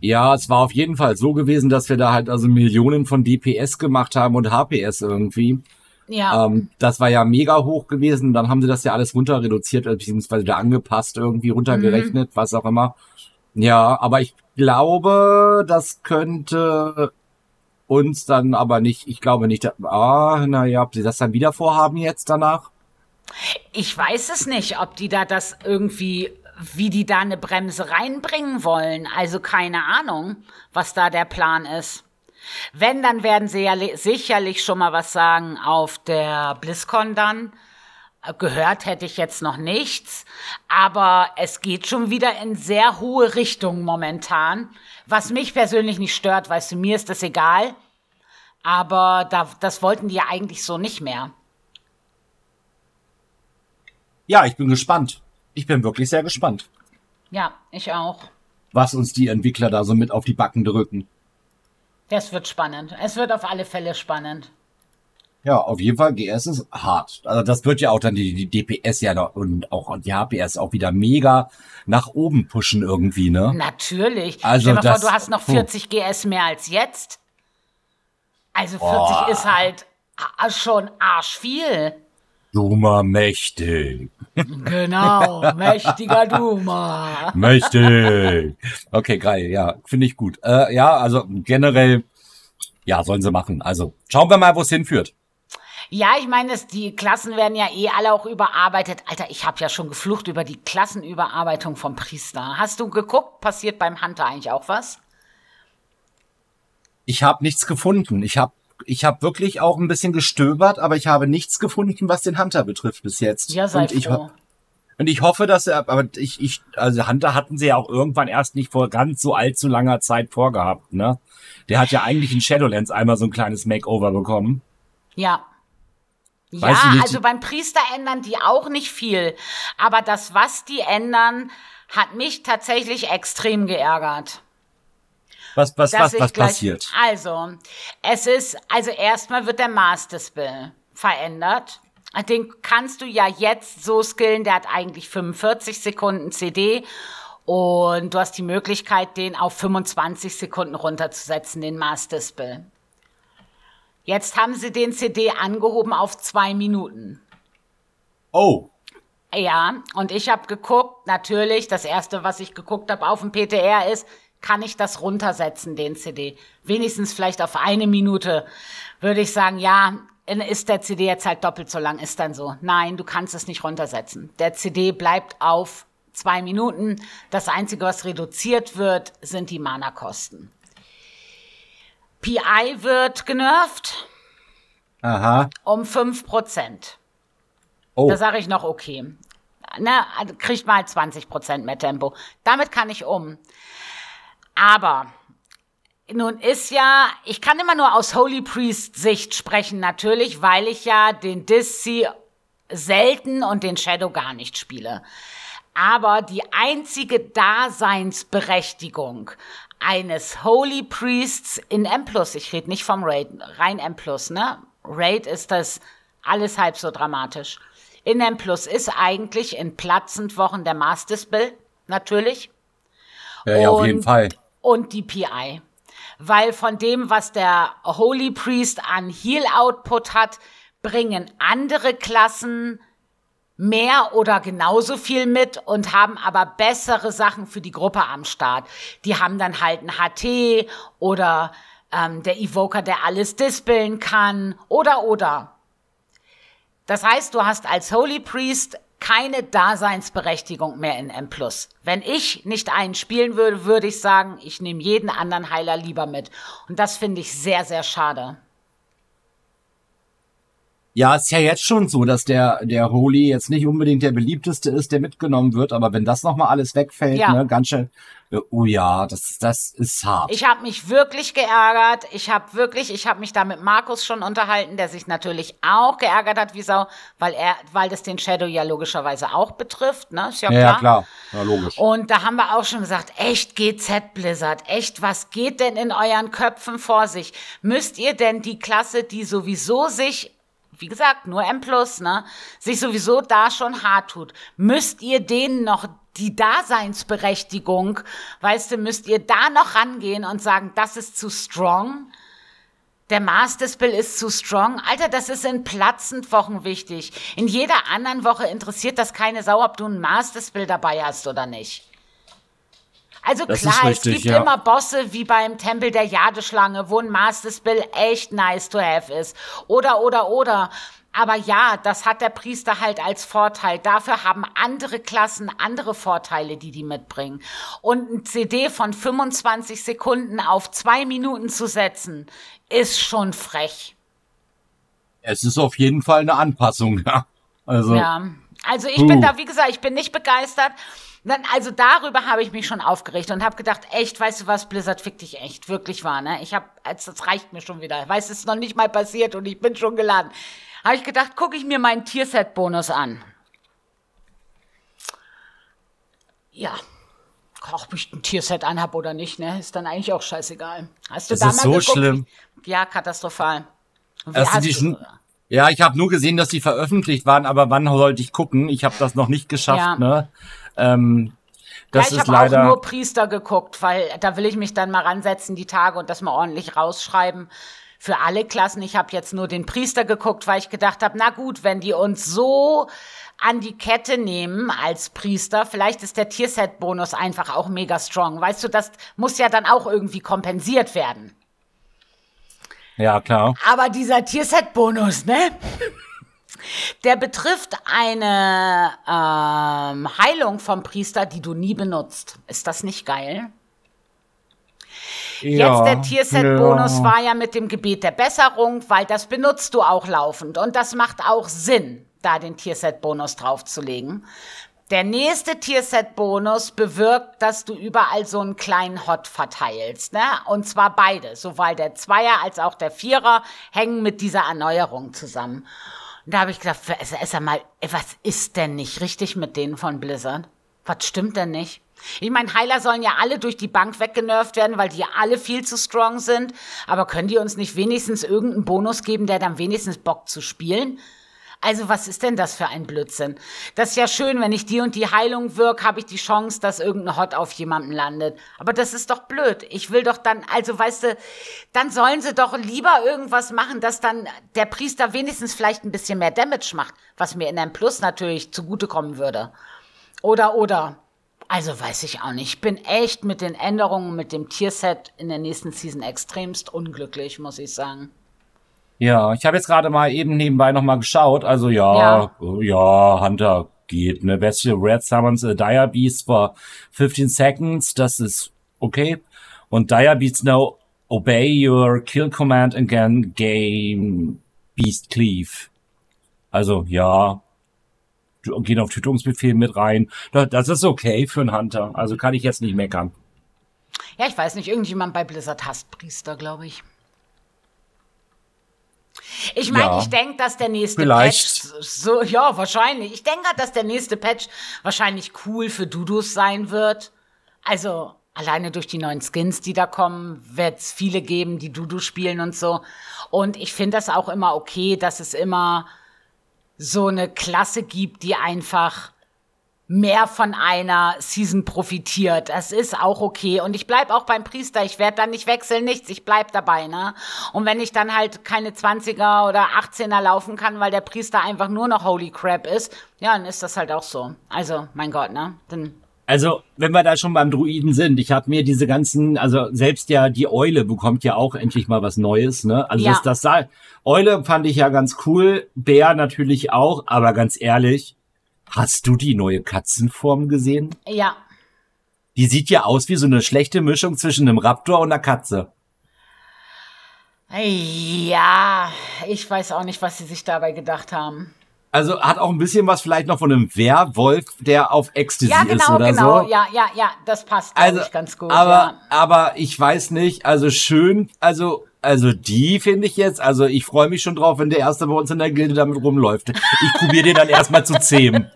Ja, es war auf jeden Fall so gewesen, dass wir da halt also Millionen von DPS gemacht haben und HPS irgendwie. Ja. Ähm, das war ja mega hoch gewesen. Dann haben sie das ja alles runter reduziert, beziehungsweise da angepasst, irgendwie runtergerechnet, mhm. was auch immer. Ja, aber ich glaube, das könnte uns dann aber nicht, ich glaube nicht, ah, naja, ob sie das dann wieder vorhaben jetzt danach? Ich weiß es nicht, ob die da das irgendwie wie die da eine Bremse reinbringen wollen. Also keine Ahnung, was da der Plan ist. Wenn, dann werden sie ja sicherlich schon mal was sagen auf der BlizzCon dann. Gehört hätte ich jetzt noch nichts, aber es geht schon wieder in sehr hohe Richtungen momentan, was mich persönlich nicht stört, weißt du, mir ist das egal, aber da, das wollten die ja eigentlich so nicht mehr. Ja, ich bin gespannt. Ich bin wirklich sehr gespannt. Ja, ich auch. Was uns die Entwickler da so mit auf die Backen drücken. Das wird spannend. Es wird auf alle Fälle spannend. Ja, auf jeden Fall, GS ist hart. Also das wird ja auch dann die, die DPS ja noch und auch die HPS auch wieder mega nach oben pushen irgendwie, ne? Natürlich. Also Stell dir mal vor, du hast noch 40 puh. GS mehr als jetzt. Also 40 oh. ist halt schon arsch viel. Duma mächtig. Genau, mächtiger Duma. Mächtig. Okay, geil, ja, finde ich gut. Äh, ja, also generell, ja, sollen sie machen. Also schauen wir mal, wo es hinführt. Ja, ich meine, es- die Klassen werden ja eh alle auch überarbeitet. Alter, ich habe ja schon geflucht über die Klassenüberarbeitung vom Priester. Hast du geguckt? Passiert beim Hunter eigentlich auch was? Ich habe nichts gefunden. Ich habe ich hab wirklich auch ein bisschen gestöbert, aber ich habe nichts gefunden, was den Hunter betrifft bis jetzt. Ja, sei und ich, froh. und ich hoffe, dass er, aber ich, ich, also Hunter hatten sie ja auch irgendwann erst nicht vor ganz so allzu langer Zeit vorgehabt, ne? Der hat ja eigentlich in Shadowlands einmal so ein kleines Makeover bekommen. Ja. Weiß ja, also beim Priester ändern die auch nicht viel. Aber das, was die ändern, hat mich tatsächlich extrem geärgert. Was, was, was, was gleich- passiert? Also, es ist, also erstmal wird der Master Spell verändert. Den kannst du ja jetzt so skillen, der hat eigentlich 45 Sekunden CD und du hast die Möglichkeit, den auf 25 Sekunden runterzusetzen, den Master Spell. Jetzt haben sie den CD angehoben auf zwei Minuten. Oh, Ja, und ich habe geguckt, natürlich, das erste, was ich geguckt habe auf dem PTR ist, kann ich das runtersetzen, den CD? Wenigstens vielleicht auf eine Minute würde ich sagen, ja, ist der CD jetzt halt doppelt so lang, ist dann so. Nein, du kannst es nicht runtersetzen. Der CD bleibt auf zwei Minuten. Das Einzige, was reduziert wird, sind die Mana-Kosten. PI wird genervt aha. um 5%. Oh, Da sage ich noch okay. Na, also kriegt mal 20% mehr Tempo. Damit kann ich um. Aber nun ist ja, ich kann immer nur aus Holy Priest Sicht sprechen, natürlich, weil ich ja den Disci selten und den Shadow gar nicht spiele. Aber die einzige Daseinsberechtigung eines Holy Priests in M+, ich rede nicht vom Raid, rein M+, ne? Raid ist das alles halb so dramatisch. In M+, ist eigentlich in Platzendwochen der Master Spell, natürlich ja, ja, auf jeden Fall. Und die PI. Weil von dem, was der Holy Priest an Heal-Output hat, bringen andere Klassen mehr oder genauso viel mit und haben aber bessere Sachen für die Gruppe am Start. Die haben dann halt ein HT oder ähm, der Evoker, der alles dispeln kann oder oder. Das heißt, du hast als Holy Priest keine Daseinsberechtigung mehr in M+. Wenn ich nicht einen spielen würde, würde ich sagen, ich nehme jeden anderen Heiler lieber mit. Und das finde ich sehr, sehr schade. Ja, ist ja jetzt schon so, dass der, der Holy jetzt nicht unbedingt der beliebteste ist, der mitgenommen wird, aber wenn das nochmal alles wegfällt, Ja. ne, ganz schön, äh, oh ja, das, das ist hart. Ich habe mich wirklich geärgert. Ich habe wirklich, ich habe mich da mit Markus schon unterhalten, der sich natürlich auch geärgert hat wie Sau, weil er, weil das den Shadow ja logischerweise auch betrifft, ne? Ist ja ja, klar. ja, klar. Ja, logisch. Und da haben wir auch schon gesagt, echt GZ Blizzard, echt, was geht denn in euren Köpfen vor sich? Müsst ihr denn die Klasse, die sowieso sich, wie gesagt, nur M+, ne, sich sowieso da schon hart tut, müsst ihr denen noch die Daseinsberechtigung, weißt du, müsst ihr da noch rangehen und sagen, das ist zu strong? Der Master Spill ist zu strong. Alter, das ist in Platzendwochen wichtig. In jeder anderen Woche interessiert das keine Sau, ob du einen Master Spill dabei hast oder nicht. Also Das klar, ist es richtig, gibt ja. immer Bosse wie beim Tempel der Jadeschlange, wo ein Master Spill echt nice to have ist. Oder, oder, oder. Aber ja, das hat der Priester halt als Vorteil. Dafür haben andere Klassen andere Vorteile, die die mitbringen. Und ein CD von 25 Sekunden auf zwei Minuten zu setzen, ist schon frech. Es ist auf jeden Fall eine Anpassung, ja. Also, Ja. Also ich bin da, wie gesagt, ich bin nicht begeistert. Also darüber habe ich mich schon aufgeregt und habe gedacht, echt, weißt du was, Blizzard fick dich echt, wirklich wahr, ne? Ich habe, also das reicht mir schon wieder. Weiß, es ist noch nicht mal passiert und ich bin schon geladen. Habe ich gedacht, gucke ich mir meinen Tierset-Bonus an. Ja. Ob ich ein Tierset anhab oder nicht, ne? Ist dann eigentlich auch scheißegal. Hast du Das da ist mal so geguckt? schlimm. Ja, katastrophal. Wie ja, ich habe nur gesehen, dass die veröffentlicht waren, aber wann sollte ich gucken? Ich habe das noch nicht geschafft, Ja. ne? Ähm, das ja, ich habe auch nur Priester geguckt, weil da will ich mich dann mal ransetzen die Tage und das mal ordentlich rausschreiben. für alle Klassen. Ich habe jetzt nur den Priester geguckt, weil ich gedacht habe, na gut, wenn die uns so an die Kette nehmen als Priester, vielleicht ist der Tierset-Bonus einfach auch mega strong. Weißt du, das muss ja dann auch irgendwie kompensiert werden. Ja, klar. Aber dieser Tierset-Bonus, ne? Der betrifft eine ähm, Heilung vom Priester, die du nie benutzt. Ist das nicht geil? Ja, Jetzt der Tierset-Bonus ja. war ja mit dem Gebet der Besserung, weil das benutzt du auch laufend. Und das macht auch Sinn, da den Tierset-Bonus draufzulegen. Der nächste Tierset-Bonus bewirkt, dass du überall so einen kleinen Hot verteilst, ne? Und zwar beide, sowohl der Zweier als auch der Vierer hängen mit dieser Erneuerung zusammen. Und da habe ich gedacht, sag mal, was ist denn nicht richtig mit denen von Blizzard? Was stimmt denn nicht? Ich meine, Heiler sollen ja alle durch die Bank weggenervt werden, weil die alle viel zu strong sind. Aber können die uns nicht wenigstens irgendeinen Bonus geben, der dann wenigstens Bock zu spielen? Also was ist denn das für ein Blödsinn? Das ist ja schön, wenn ich die und die Heilung wirke, habe ich die Chance, dass irgendein Hot auf jemanden landet. Aber das ist doch blöd. Ich will doch dann, also weißt du, dann sollen sie doch lieber irgendwas machen, dass dann der Priester wenigstens vielleicht ein bisschen mehr Damage macht, was mir in einem Plus natürlich zugutekommen würde. Oder, oder. Also weiß ich auch nicht. Ich bin echt mit den Änderungen, mit dem Tierset in der nächsten Season extremst unglücklich, muss ich sagen. Ja, ich habe jetzt gerade mal eben nebenbei nochmal geschaut. Also ja, ja, ja, Hunter geht. Ne? Bestial Red Summons a Dire Beast for 15 seconds. Das ist okay. Und Dire Beasts now obey your kill command again game Beast Cleave. Also ja, gehen auf Tötungsbefehl mit rein. Das ist okay für einen Hunter. Also kann ich jetzt nicht meckern. Ja, ich weiß nicht, irgendjemand bei Blizzard hasst Priester, glaube ich. Ich meine, ja, ich denke, dass der nächste vielleicht. Patch so, ja, wahrscheinlich. Ich denke, dass der nächste Patch wahrscheinlich cool für Dudus sein wird. Also, alleine durch die neuen Skins, die da kommen, wird es viele geben, die Dudu spielen und so. Und ich finde das auch immer okay, dass es immer so eine Klasse gibt, die einfach mehr von einer Season profitiert. Das ist auch okay. Und ich bleib auch beim Priester. Ich werde dann nicht wechseln, nichts. Ich bleib dabei, ne? Und wenn ich dann halt keine 20er oder 18er laufen kann, weil der Priester einfach nur noch Holy Crap ist, ja, dann ist das halt auch so. Also, mein Gott, ne? Dann also, wenn wir da schon beim Druiden sind, ich habe mir diese ganzen, also selbst ja die Eule bekommt ja auch endlich mal was Neues, ne? Also ja. das, das Eule fand ich ja ganz cool, Bär natürlich auch, aber ganz ehrlich, Hast du die neue Katzenform gesehen? Ja. Die sieht ja aus wie so eine schlechte Mischung zwischen einem Raptor und einer Katze. Ja, ich weiß auch nicht, was sie sich dabei gedacht haben. Also hat auch ein bisschen was vielleicht noch von einem Werwolf, der auf Ecstasy ja, genau, ist oder genau. so. Ja, ja, ja, das passt also, ganz gut. Aber, ja. aber ich weiß nicht, also schön, also also die finde ich jetzt, also ich freue mich schon drauf, wenn der erste bei uns in der Gilde damit rumläuft. Ich probiere den dann erstmal zu zähmen.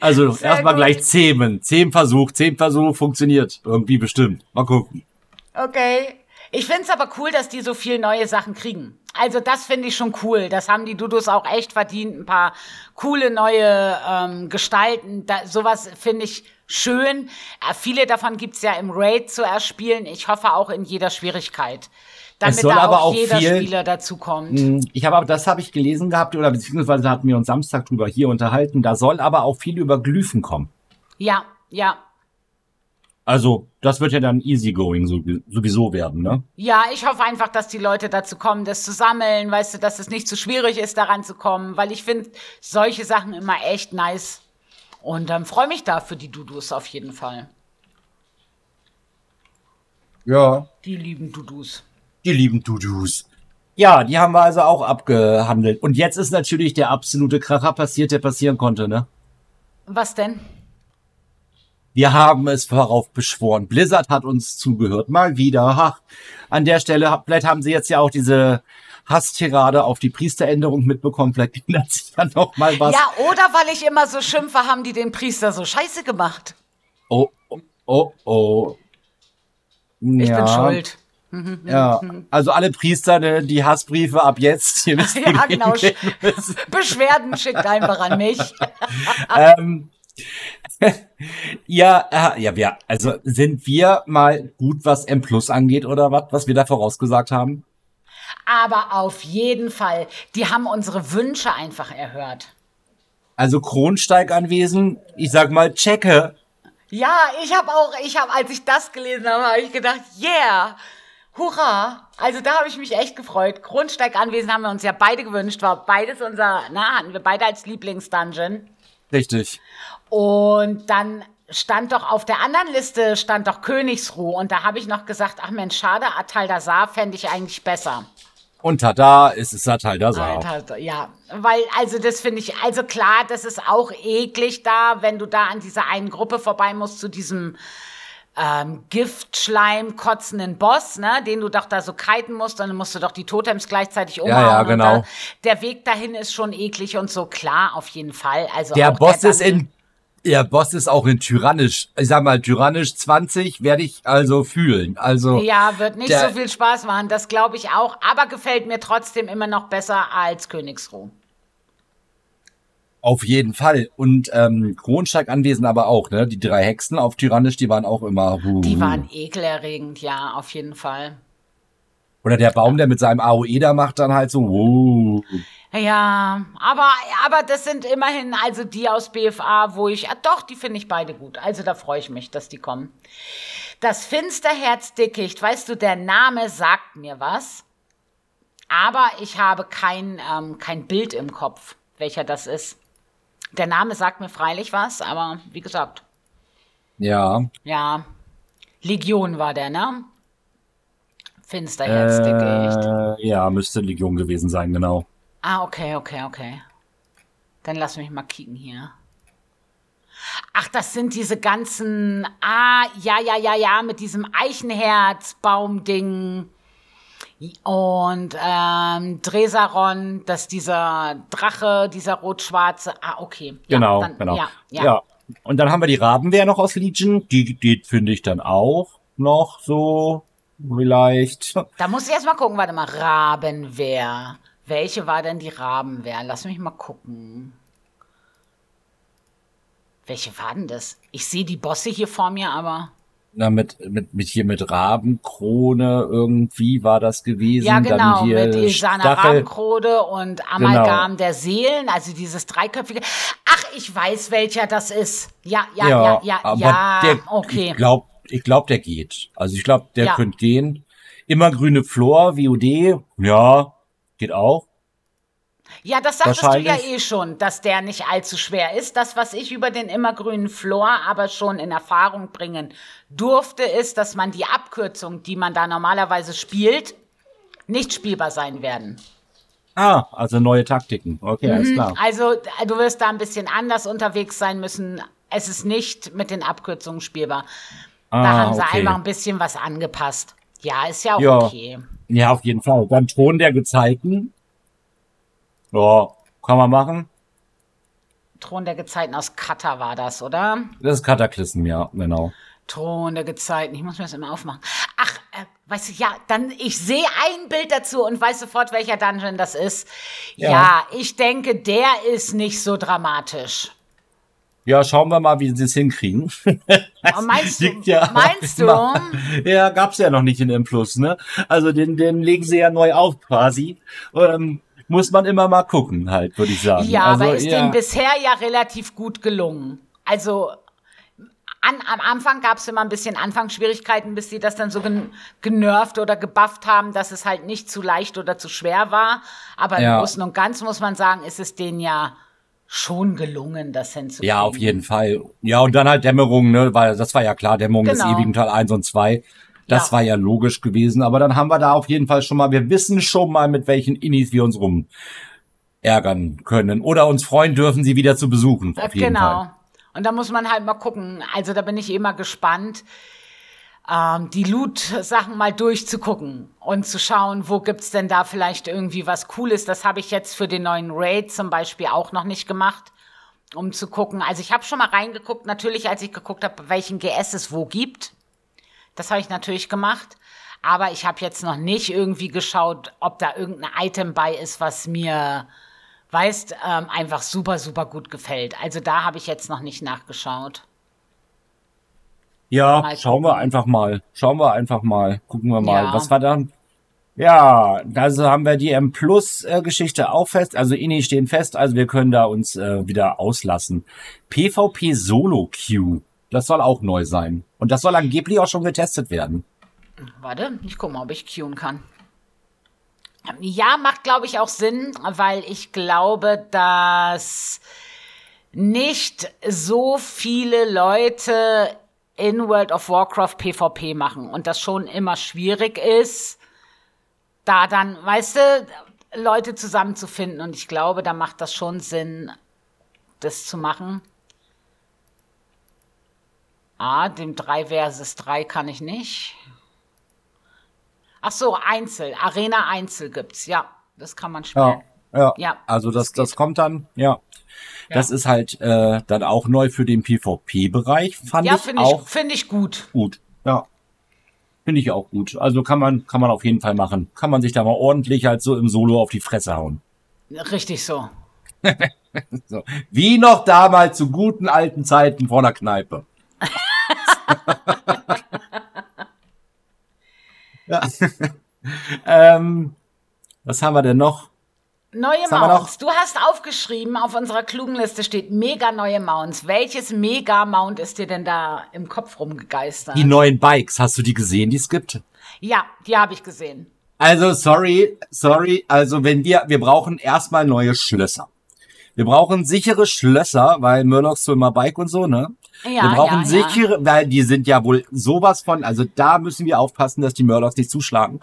Also erstmal gleich zähmen. Zähmversuch, Zähmversuch funktioniert. Irgendwie bestimmt. Mal gucken. Okay. Ich find's aber cool, dass die so viel neue Sachen kriegen. Also das finde ich schon cool. Das haben die Dudus auch echt verdient. Ein paar coole neue ähm, Gestalten. Da, sowas finde ich schön. Äh, viele davon gibt's ja im Raid zu erspielen. Ich hoffe auch in jeder Schwierigkeit damit es soll da aber auch, jeder viel, Spieler dazu kommt. Hm, ich habe aber, das habe ich gelesen gehabt, oder beziehungsweise hatten wir uns Samstag drüber hier unterhalten, da soll aber auch viel über Glyphen kommen. Ja, ja. Also, das wird ja dann easygoing sowieso werden, ne? Ja, ich hoffe einfach, dass die Leute dazu kommen, das zu sammeln, weißt du, dass es nicht zu so schwierig ist, daran zu kommen, weil ich finde solche Sachen immer echt nice. Und dann ähm, freue mich da für die Dudus auf jeden Fall. Ja. Die lieben Dudus. Die lieben Dudus. Ja, die haben wir also auch abgehandelt. Und jetzt ist natürlich der absolute Kracher passiert, der passieren konnte, ne? Was denn? Wir haben es darauf beschworen. Blizzard hat uns zugehört. Mal wieder. Ha. An der Stelle, vielleicht haben sie jetzt ja auch diese Hasstirade auf die Priesteränderung mitbekommen. Vielleicht ändert sich dann noch mal was. Ja, oder weil ich immer so schimpfe, haben die den Priester so scheiße gemacht. Oh, oh, oh, oh. Ich ja. bin schuld. Ja, also alle Priester, ne, die Hassbriefe ab jetzt. Ihr wisst, ja, genau. Beschwerden schickt einfach an mich. ähm, ja, äh, ja, wir, also sind wir mal gut, was M Plus angeht oder was, was wir da vorausgesagt haben? Aber auf jeden Fall, die haben unsere Wünsche einfach erhört. Also Kronsteiganwesen, ich sag mal, checke. Ja, ich habe auch, ich habe, als ich das gelesen habe, habe ich gedacht, yeah, hurra. Also da habe ich mich echt gefreut. Kronsteiganwesen haben wir uns ja beide gewünscht, war beides unser, na, hatten wir beide als Lieblingsdungeon. Richtig. Und dann stand doch auf der anderen Liste stand doch Königsruh und da habe ich noch gesagt, ach Mensch, schade, Ataldasar fände ich eigentlich besser. Und tada, ist es Ataldasar. Alter, ja, weil also das finde ich, also klar, das ist auch eklig da, wenn du da an dieser einen Gruppe vorbei musst zu diesem ähm, Giftschleim kotzenden Boss, ne, den du doch da so kiten musst, dann musst du doch die Totems gleichzeitig umhauen. Ja, ja, genau. Da, der Weg dahin ist schon eklig und so, klar, auf jeden Fall. Also der Boss der ist in der Boss ist auch in tyrannisch. Ich sag mal, tyrannisch 20 werde ich also fühlen. Also Ja, wird nicht der- so viel Spaß machen, das glaube ich auch, aber gefällt mir trotzdem immer noch besser als Königsruh. Auf jeden Fall. Und ähm, Kronsteig anwesend aber auch, ne? Die drei Hexen auf tyrannisch, die waren auch immer. Uh. Die waren ekelerregend, ja, auf jeden Fall. Oder der Baum, der mit seinem AOE da macht, dann halt so. Uh. Ja, aber, aber das sind immerhin also die aus BFA, wo ich, ah, doch, die finde ich beide gut. Also da freue ich mich, dass die kommen. Das Finsterherzdickicht, weißt du, der Name sagt mir was, aber ich habe kein, ähm, kein Bild im Kopf, welcher das ist. Der Name sagt mir freilich was, aber wie gesagt, Ja. ja, Legion war der, ne? Finsterherzdickicht. Äh, ja, müsste Legion gewesen sein, genau. Ah, okay, okay, okay. Dann lass mich mal kicken hier. Ach, das sind diese ganzen. Ah, ja, ja, ja, ja, mit diesem Eichenherzbaum-Ding. Und ähm, Dresaron, dass dieser Drache, dieser rot-schwarze. Ah, okay. Ja, Genau, dann, genau. Ja, ja. ja. Und dann haben wir die Rabenwehr noch aus Legion. Die, die finde ich dann auch noch so vielleicht. Da muss ich erst mal gucken, warte mal. Rabenwehr. Welche war denn die Rabenwehr? Lass mich mal gucken. Welche war denn das? Ich sehe die Bosse hier vor mir, aber. Na, mit, mit, mit hier mit Rabenkrone irgendwie war das gewesen. Ja, genau, Dann hier mit Isana Stachel. Rabenkrone und Amalgam der Seelen, also dieses dreiköpfige. Ach, ich weiß, welcher das ist. Ja, ja, ja, ja, aber ja, der, okay. Ich glaube, ich glaub, der geht. Also ich glaube, der Ja. könnte gehen. Immer grüne Flor, VOD, ja, geht auch. Ja, das sagtest du ja eh schon, dass der nicht allzu schwer ist. Das, was ich über den immergrünen Flor aber schon in Erfahrung bringen durfte, ist, dass man die Abkürzung, die man da normalerweise spielt, nicht spielbar sein werden. Ah, also neue Taktiken. Okay, alles klar. Also du wirst da ein bisschen anders unterwegs sein müssen. Es ist nicht mit den Abkürzungen spielbar. Da Ah, haben sie okay. einfach ein bisschen was angepasst. Ja, ist ja auch Ja. okay. Ja, auf jeden Fall. Dann Thron der Gezeiten. Ja, kann man machen. Thron der Gezeiten aus Katar war das, oder? Das ist Kataklysm, ja, genau. Thron der Gezeiten. Ich muss mir das immer aufmachen. Ach, äh, weißt du, ja, dann, ich sehe ein Bild dazu und weiß sofort, welcher Dungeon das ist. Ja, Ja. ich denke, der ist nicht so dramatisch. Ja, schauen wir mal, wie sie es hinkriegen. Oh, meinst du? Ja- Meinst du? Ja, gab's ja noch nicht in M ne? Also den, den legen sie ja neu auf quasi. Ähm, muss man immer mal gucken, halt, würde ich sagen. Ja, also, aber ist ja, denen bisher ja relativ gut gelungen. Also an, am Anfang gab es immer ein bisschen Anfangsschwierigkeiten, bis sie das dann so gen genervt oder gebufft haben, dass es halt nicht zu leicht oder zu schwer war. Aber im Ja. Großen und Ganzen muss man sagen, ist es denen ja schon gelungen, das hinzukriegen. Ja, auf jeden Fall. Ja, und dann halt Dämmerung, ne? Weil das war ja klar, Dämmerung des Genau. ewigen Teil 1 und 2. Das Ja. war ja logisch gewesen, aber dann haben wir da auf jeden Fall schon mal, wir wissen schon mal, mit welchen Innis wir uns rum ärgern können oder uns freuen dürfen, sie wieder zu besuchen. Auf jeden genau. Fall. Und da muss man halt mal gucken. Also da bin ich immer gespannt, ähm, die Loot-Sachen mal durchzugucken und zu schauen, wo gibt's denn da vielleicht irgendwie was Cooles. Das habe ich jetzt für den neuen Raid zum Beispiel auch noch nicht gemacht, um zu gucken. Also ich habe schon mal reingeguckt, natürlich, als ich geguckt habe, welchen GS es wo gibt. Das habe ich natürlich gemacht. Aber ich habe jetzt noch nicht irgendwie geschaut, ob da irgendein Item bei ist, was mir, weißt, ähm, einfach super, super gut gefällt. Also da habe ich jetzt noch nicht nachgeschaut. Ja, Mal schauen wir gucken. einfach mal. Schauen wir einfach mal. Gucken wir mal. Ja. Was war dann? Ja, also haben wir die M Plus äh, Geschichte auch fest. Also INI stehen fest, also wir können da uns äh, wieder auslassen. PvP Solo Queue, das soll auch neu sein. Und das soll angeblich auch schon getestet werden. Warte, ich gucke mal, ob ich queuen kann. Ja, macht, glaube ich, auch Sinn, weil ich glaube, dass nicht so viele Leute in World of Warcraft PvP machen und das schon immer schwierig ist, da dann, weißt du, Leute zusammenzufinden. Und ich glaube, da macht das schon Sinn, das zu machen. Ah, dem 3 versus 3 kann ich nicht. Ach so, Einzel. Arena Einzel gibt's. Ja, das kann man spielen. Ja, ja. ja also das, das, das kommt dann, ja. Ja. Das ist halt äh, dann auch neu für den PvP-Bereich, fand ja, ich find auch. Ja, finde ich gut. Gut, ja. Finde ich auch gut. Also kann man, kann man auf jeden Fall machen. Kann man sich da mal ordentlich halt so im Solo auf die Fresse hauen. Richtig so. so. Wie noch damals zu guten alten Zeiten vor der Kneipe. ja. ähm, was haben wir denn noch? Neue Mounts. Du hast aufgeschrieben, auf unserer klugen Liste steht mega neue Mounts. Welches mega Mount ist dir denn da im Kopf rumgegeistert? Die neuen Bikes, hast du die gesehen, die es gibt? Ja, die habe ich gesehen. Also, sorry, sorry. Also, wenn wir, wir brauchen erstmal neue Schlösser. Wir brauchen sichere Schlösser, weil Murlocs so immer Bike und so, ne? Ja, wir brauchen ja, sichere, ja. weil die sind ja wohl sowas von, also da müssen wir aufpassen, dass die Murlocs nicht zuschlagen.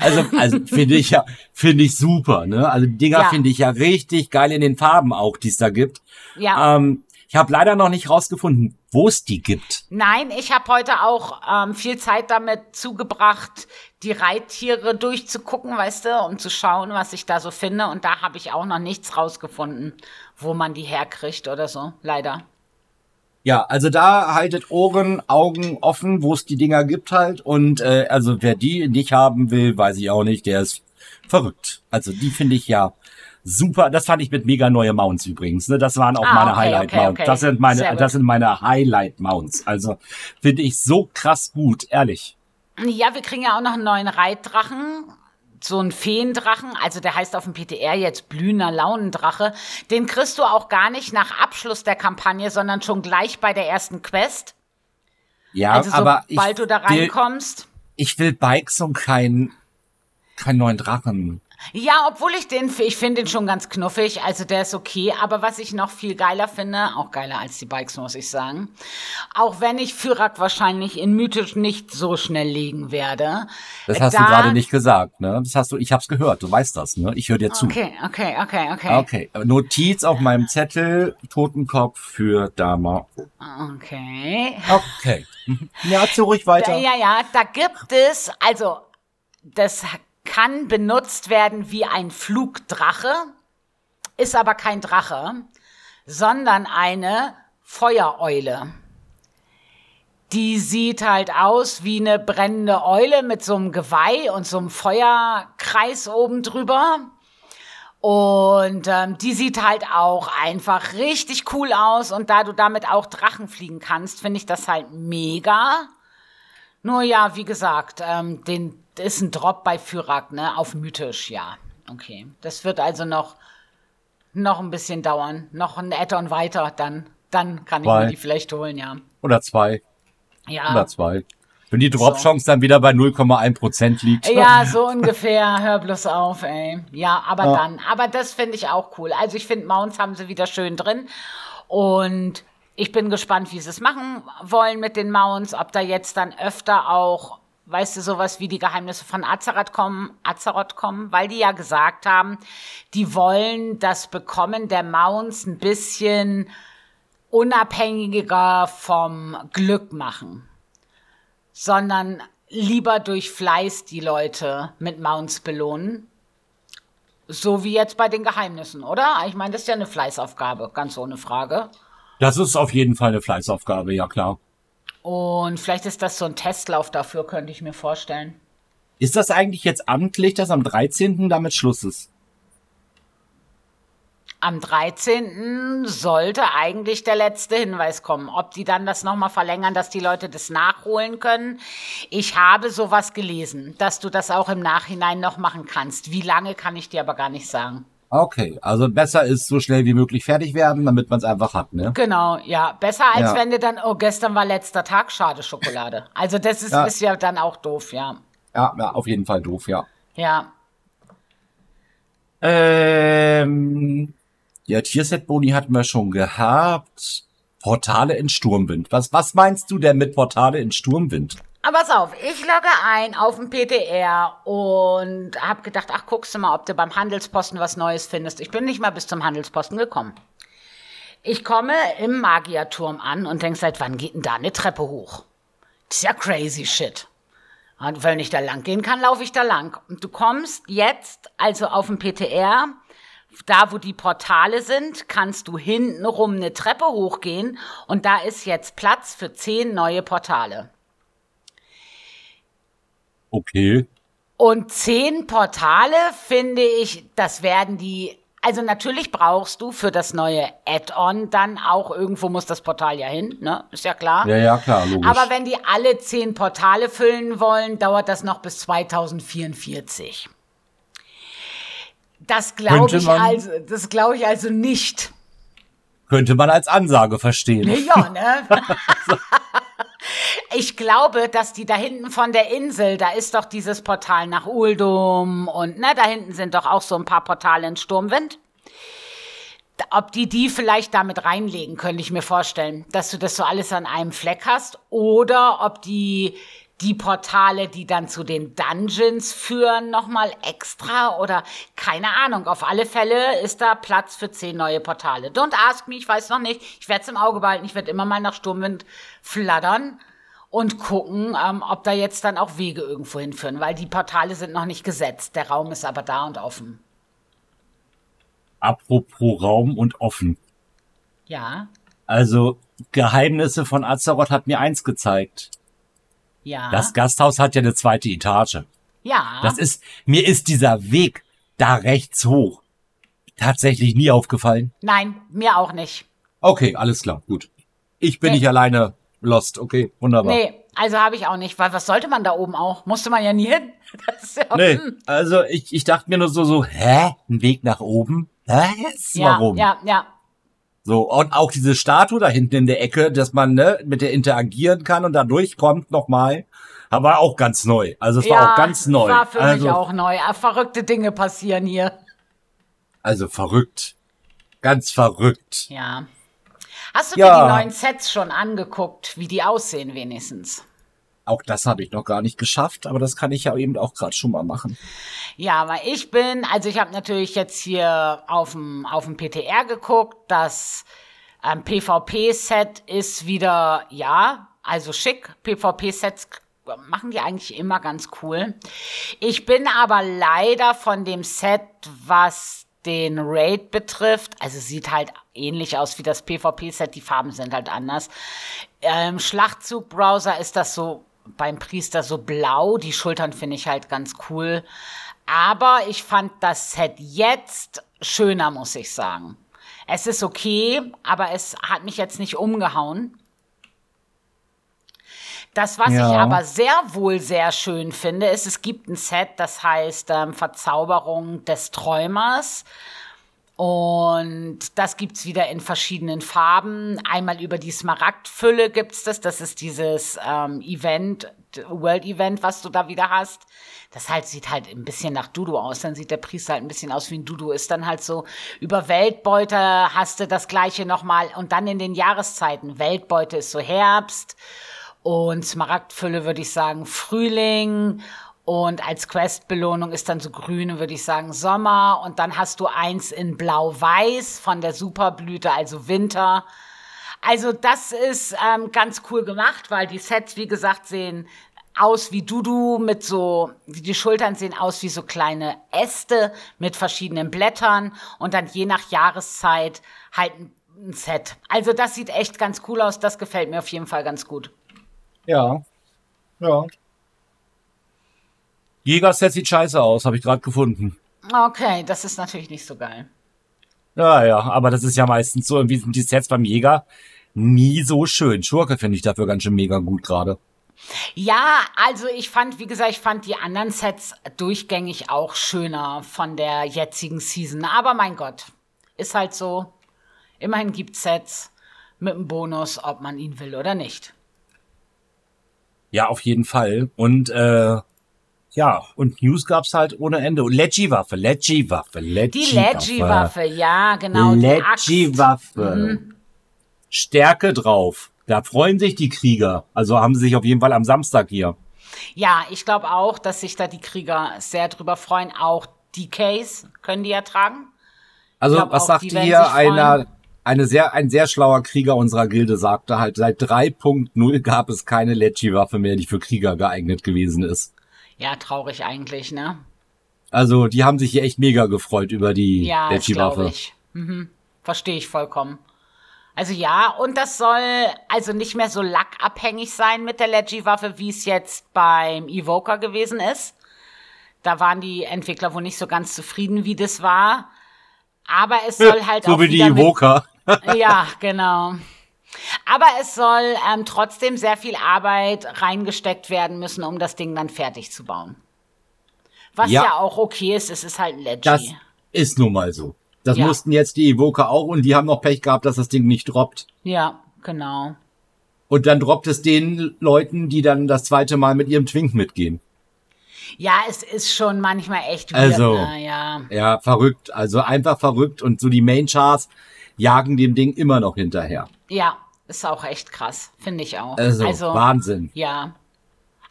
Also, also finde ich ja, finde ich super, ne? Also die Dinger finde ich ja richtig geil in den Farben auch, die es da gibt. Ja. Ähm, ich habe leider noch nicht rausgefunden, wo es die gibt. Nein, ich habe heute auch ähm, viel Zeit damit zugebracht, die Reittiere durchzugucken, weißt du, um zu schauen, was ich da so finde. Und da habe ich auch noch nichts rausgefunden, wo man die herkriegt oder so, leider. Ja, also da haltet Ohren, Augen offen, wo es die Dinger gibt halt. Und äh, also wer die nicht haben will, weiß ich auch nicht, der ist verrückt. Also die finde ich ja super. Das fand ich mit mega neue Mounts übrigens. Ne? Das waren auch ah, meine okay, Highlight okay, Mounts. Okay. Das sind meine, das sind meine Highlight Mounts. Also finde ich so krass gut, ehrlich. Ja, wir kriegen ja auch noch einen neuen Reitdrachen. So ein Feendrachen, also der heißt auf dem PTR jetzt blühender Launendrache. Den kriegst du auch gar nicht nach Abschluss der Kampagne, sondern schon gleich bei der ersten Quest. Ja, also aber sobald du da reinkommst. Will, ich will Bikes und keinen keinen neuen Drachen. Ja, obwohl ich den, ich finde den schon ganz knuffig, also der ist okay, aber was ich noch viel geiler finde, auch geiler als die Bikes, muss ich sagen, auch wenn ich Fyrak wahrscheinlich in Mythisch nicht so schnell legen werde. Das hast da, du gerade nicht gesagt, ne? Das hast du, ich hab's gehört, du weißt das, ne? Ich höre dir zu. Okay, okay, okay, okay. Okay, Notiz auf meinem Zettel, Totenkopf für Dama. Okay. Okay. Ja, zu ruhig weiter. Ja, ja, da gibt es, also, das kann benutzt werden wie ein Flugdrache, ist aber kein Drache, sondern eine Feuereule. Die sieht halt aus wie eine brennende Eule mit so einem Geweih und so einem Feuerkreis oben drüber. Und ähm, die sieht halt auch einfach richtig cool aus. Und da du damit auch Drachen fliegen kannst, finde ich das halt mega. Nur ja, wie gesagt, ähm, den ist ein Drop bei Fyrak, ne? Auf mythisch, ja. Okay. Das wird also noch, noch ein bisschen dauern. Noch ein Add-on weiter, dann, dann kann zwei. ich mir die vielleicht holen, ja. Oder zwei. Ja. Oder zwei. Wenn die Drop-Chance so. dann wieder bei 0,1% liegt. Ja, so ungefähr. Hör bloß auf, ey. Ja, aber ja. dann. Aber das finde ich auch cool. Also ich finde, Mounts haben sie wieder schön drin. Und ich bin gespannt, wie sie es machen wollen mit den Mounts. Ob da jetzt dann öfter auch weißt du, sowas wie die Geheimnisse von Azeroth kommen, Azeroth kommen, weil die ja gesagt haben, die wollen das Bekommen der Mounts ein bisschen unabhängiger vom Glück machen, sondern lieber durch Fleiß die Leute mit Mounts belohnen. So wie jetzt bei den Geheimnissen, oder? Ich meine, das ist ja eine Fleißaufgabe, ganz ohne Frage. Das ist auf jeden Fall eine Fleißaufgabe, ja klar. Und vielleicht ist das so ein Testlauf dafür, könnte ich mir vorstellen. Ist das eigentlich jetzt amtlich, dass am 13. damit Schluss ist? am 13. sollte eigentlich der letzte Hinweis kommen. Ob die dann das nochmal verlängern, dass die Leute das nachholen können. Ich habe sowas gelesen, dass du das auch im Nachhinein noch machen kannst. Wie lange kann ich dir aber gar nicht sagen. Okay, also besser ist so schnell wie möglich fertig werden, damit man es einfach hat, ne? Genau, ja. Besser als ja. wenn du dann, oh, gestern war letzter Tag, schade Schokolade. Also das ist ja, ist ja dann auch doof, ja. Ja, ja, auf jeden Fall doof, ja. Ja. Ähm, ja, Tierset-Boni hatten wir schon gehabt. Portale in Sturmwind. Was, was meinst du denn mit Portale in Sturmwind? Aber pass auf, ich logge ein auf dem PTR und hab gedacht, ach, guckst du mal, ob du beim Handelsposten was Neues findest. Ich bin nicht mal bis zum Handelsposten gekommen. Ich komme im Magierturm an und denk, seit wann geht denn da eine Treppe hoch? Das ist ja crazy shit. Und wenn ich da lang gehen kann, laufe ich da lang. Und du kommst jetzt also auf dem PTR, da wo die Portale sind, kannst du hintenrum eine Treppe hochgehen und da ist jetzt Platz für zehn neue Portale. Okay. Und zehn Portale finde ich, das werden die. Also natürlich brauchst du für das neue Add-on dann auch irgendwo muss das Portal ja hin, ne? Ist ja klar. Ja, ja, klar, logisch. Aber wenn die alle zehn Portale füllen wollen, dauert das noch bis 2044. Das glaube ich also, das glaube ich also nicht. Könnte man als Ansage verstehen. Ja, ne? Ich glaube, dass die da hinten von der Insel, da ist doch dieses Portal nach Uldum und ne, da hinten sind doch auch so ein paar Portale in Sturmwind. Ob die die vielleicht damit reinlegen, könnte ich mir vorstellen, dass du das so alles an einem Fleck hast. Oder ob die die Portale, die dann zu den Dungeons führen, nochmal extra oder keine Ahnung. Auf alle Fälle ist da Platz für zehn neue Portale. Don't ask me, ich weiß noch nicht. Ich werde es im Auge behalten. Ich werde immer mal nach Sturmwind flattern und gucken, ähm, ob da jetzt dann auch Wege irgendwo hinführen, weil die Portale sind noch nicht gesetzt. Der Raum ist aber da und offen. Apropos Raum und offen. Ja. Also Geheimnisse von Azeroth hat mir eins gezeigt. Ja. Das Gasthaus hat ja eine zweite Etage. Ja. Das ist, mir ist dieser Weg da rechts hoch tatsächlich nie aufgefallen. Nein, mir auch nicht. Okay, alles klar, gut. Ich bin nee. nicht alleine Lost, okay, wunderbar. Nee, also habe ich auch nicht, weil was sollte man da oben auch? Musste man ja nie hin. Ja, nee, also ich, ich dachte mir nur so, so, hä? Ein Weg nach oben? Hä? Ja, Warum? Ja, ja. So, und auch diese Statue da hinten in der Ecke, dass man ne, mit der interagieren kann und da durchkommt nochmal, war auch ganz neu. Also es ja, war auch ganz neu. war für also, mich auch neu. Ah, verrückte Dinge passieren hier. Also verrückt. Ganz verrückt. Ja. Hast du ja. dir die neuen Sets schon angeguckt, wie die aussehen wenigstens? Auch das habe ich noch gar nicht geschafft, aber das kann ich ja eben auch gerade schon mal machen. Ja, weil ich bin, also ich habe natürlich jetzt hier auf dem auf dem PTR geguckt, das ähm, PvP-Set ist wieder, ja, also schick. PvP-Sets machen die eigentlich immer ganz cool. Ich bin aber leider von dem Set, was den Raid betrifft, also sieht halt ähnlich aus wie das PvP-Set, die Farben sind halt anders. Im Schlachtzug-Browser ist das so beim Priester so blau, die Schultern finde ich halt ganz cool. Aber ich fand das Set jetzt schöner, muss ich sagen. Es ist okay, aber es hat mich jetzt nicht umgehauen. Das, was ja. ich aber sehr wohl sehr schön finde, ist, es gibt ein Set, das heißt ähm, Verzauberung des Träumers. Und das gibt's wieder in verschiedenen Farben. Einmal über die Smaragdfülle gibt's das. Das ist dieses ähm, Event, World Event, was du da wieder hast. Das halt sieht halt ein bisschen nach Dudu aus. Dann sieht der Priester halt ein bisschen aus wie ein Dudu. Ist dann halt so, über Weltbeute hast du das gleiche nochmal. Und dann in den Jahreszeiten. Weltbeute ist so Herbst. Und Smaragdfülle würde ich sagen Frühling. Und als Questbelohnung ist dann so grüne, würde ich sagen, Sommer. Und dann hast du eins in Blau-Weiß von der Superblüte, also Winter. Also das ist ähm, ganz cool gemacht, weil die Sets, wie gesagt, sehen aus wie Dudu mit so, die Schultern sehen aus wie so kleine Äste mit verschiedenen Blättern und dann je nach Jahreszeit halt ein Set. Also das sieht echt ganz cool aus, das gefällt mir auf jeden Fall ganz gut. Ja. Ja. Jägerset sieht scheiße aus, habe ich gerade gefunden. Okay, das ist natürlich nicht so geil. Ja, ja, aber das ist ja meistens so, irgendwie sind die Sets beim Jäger nie so schön. Schurke finde ich dafür ganz schön mega gut gerade. Ja, also ich fand, wie gesagt, ich fand die anderen Sets durchgängig auch schöner von der jetzigen Season. Aber mein Gott, ist halt so. Immerhin gibt Sets mit einem Bonus, ob man ihn will oder nicht. Ja, auf jeden Fall. Und äh, ja, und News gab's halt ohne Ende. Leggy-Waffe, Leggy-Waffe, Leggy-Waffe. Die Leggy-Waffe, ja, genau. Leggy-Waffe. Mhm. Stärke drauf. Da freuen sich die Krieger. Also haben sie sich auf jeden Fall am Samstag hier. Ja, ich glaube auch, dass sich da die Krieger sehr drüber freuen. Auch die Case können die ja tragen. Also, was sagt hier einer, eine sehr, ein sehr schlauer Krieger unserer Gilde sagte halt, seit 3.0 gab es keine Leggy-Waffe mehr, die für Krieger geeignet gewesen ist. Ja, traurig eigentlich, ne? Also, die haben sich hier echt mega gefreut über die ja, Leggy-Waffe. Mhm. Verstehe ich vollkommen. Also ja, und das soll also nicht mehr so lackabhängig sein mit der Leggy-Waffe, wie es jetzt beim Evoker gewesen ist. Da waren die Entwickler wohl nicht so ganz zufrieden, wie das war. Aber es soll halt so auch wie die Evoker. Mit, ja, genau. Aber es soll ähm, trotzdem sehr viel Arbeit reingesteckt werden müssen, um das Ding dann fertig zu bauen. Was ja, ja auch okay ist, es ist halt ein Leggy. Das ist nun mal so. Das ja. mussten jetzt die Evoker auch und die haben noch Pech gehabt, dass das Ding nicht droppt. Ja, genau. Und dann droppt es den Leuten, die dann das zweite Mal mit ihrem Twink mitgehen. Ja, es ist schon manchmal echt weird, also, ne? ja. Ja, verrückt. Also einfach verrückt und so die Main Charts jagen dem Ding immer noch hinterher. Ja, ist auch echt krass, finde ich auch. Also, also Wahnsinn. Ja.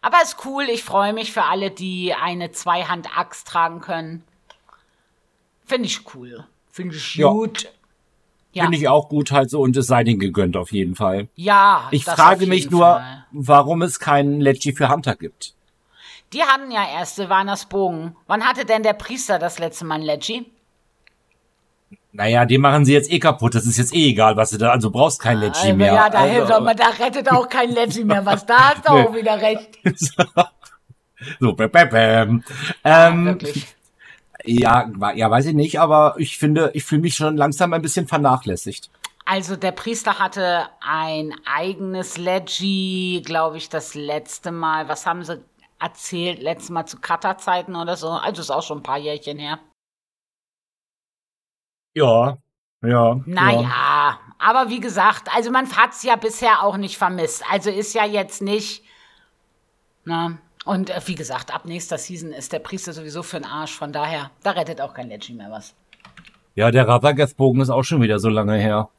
Aber ist cool, ich freue mich für alle, die eine Zweihand-Axt tragen können. Finde ich cool. Finde ich ja. gut. Ja. Finde ich auch gut halt so und es sei denen gegönnt auf jeden Fall. Ja. Ich frage mich nur, Fall. warum es keinen Leggy für Hunter gibt. Die hatten ja erste, waren das Bogen. Wann hatte denn der Priester das letzte Mal ein Leggy? Naja, den machen sie jetzt eh kaputt. Das ist jetzt eh egal, was du da, also brauchst kein Leggy also, mehr. Ja, da, also, hilft, aber da rettet auch kein Leggy mehr. Was da hast du auch wieder recht. so, bäm, bäm, bäm. Ja, ähm, wirklich. Ja, ja, weiß ich nicht, aber ich finde, ich fühle mich schon langsam ein bisschen vernachlässigt. Also der Priester hatte ein eigenes Leggy, glaube ich, das letzte Mal. Was haben sie erzählt? Letztes Mal zu Cutter-Zeiten oder so. Also ist auch schon ein paar Jährchen her. Ja, ja. Naja, ja. aber wie gesagt, also man hat es ja bisher auch nicht vermisst. Also ist ja jetzt nicht. Ne? Und äh, wie gesagt, ab nächster Season ist der Priester sowieso für den Arsch. Von daher, da rettet auch kein Legend mehr was. Ja, der Ravageth-Bogen ist auch schon wieder so lange her.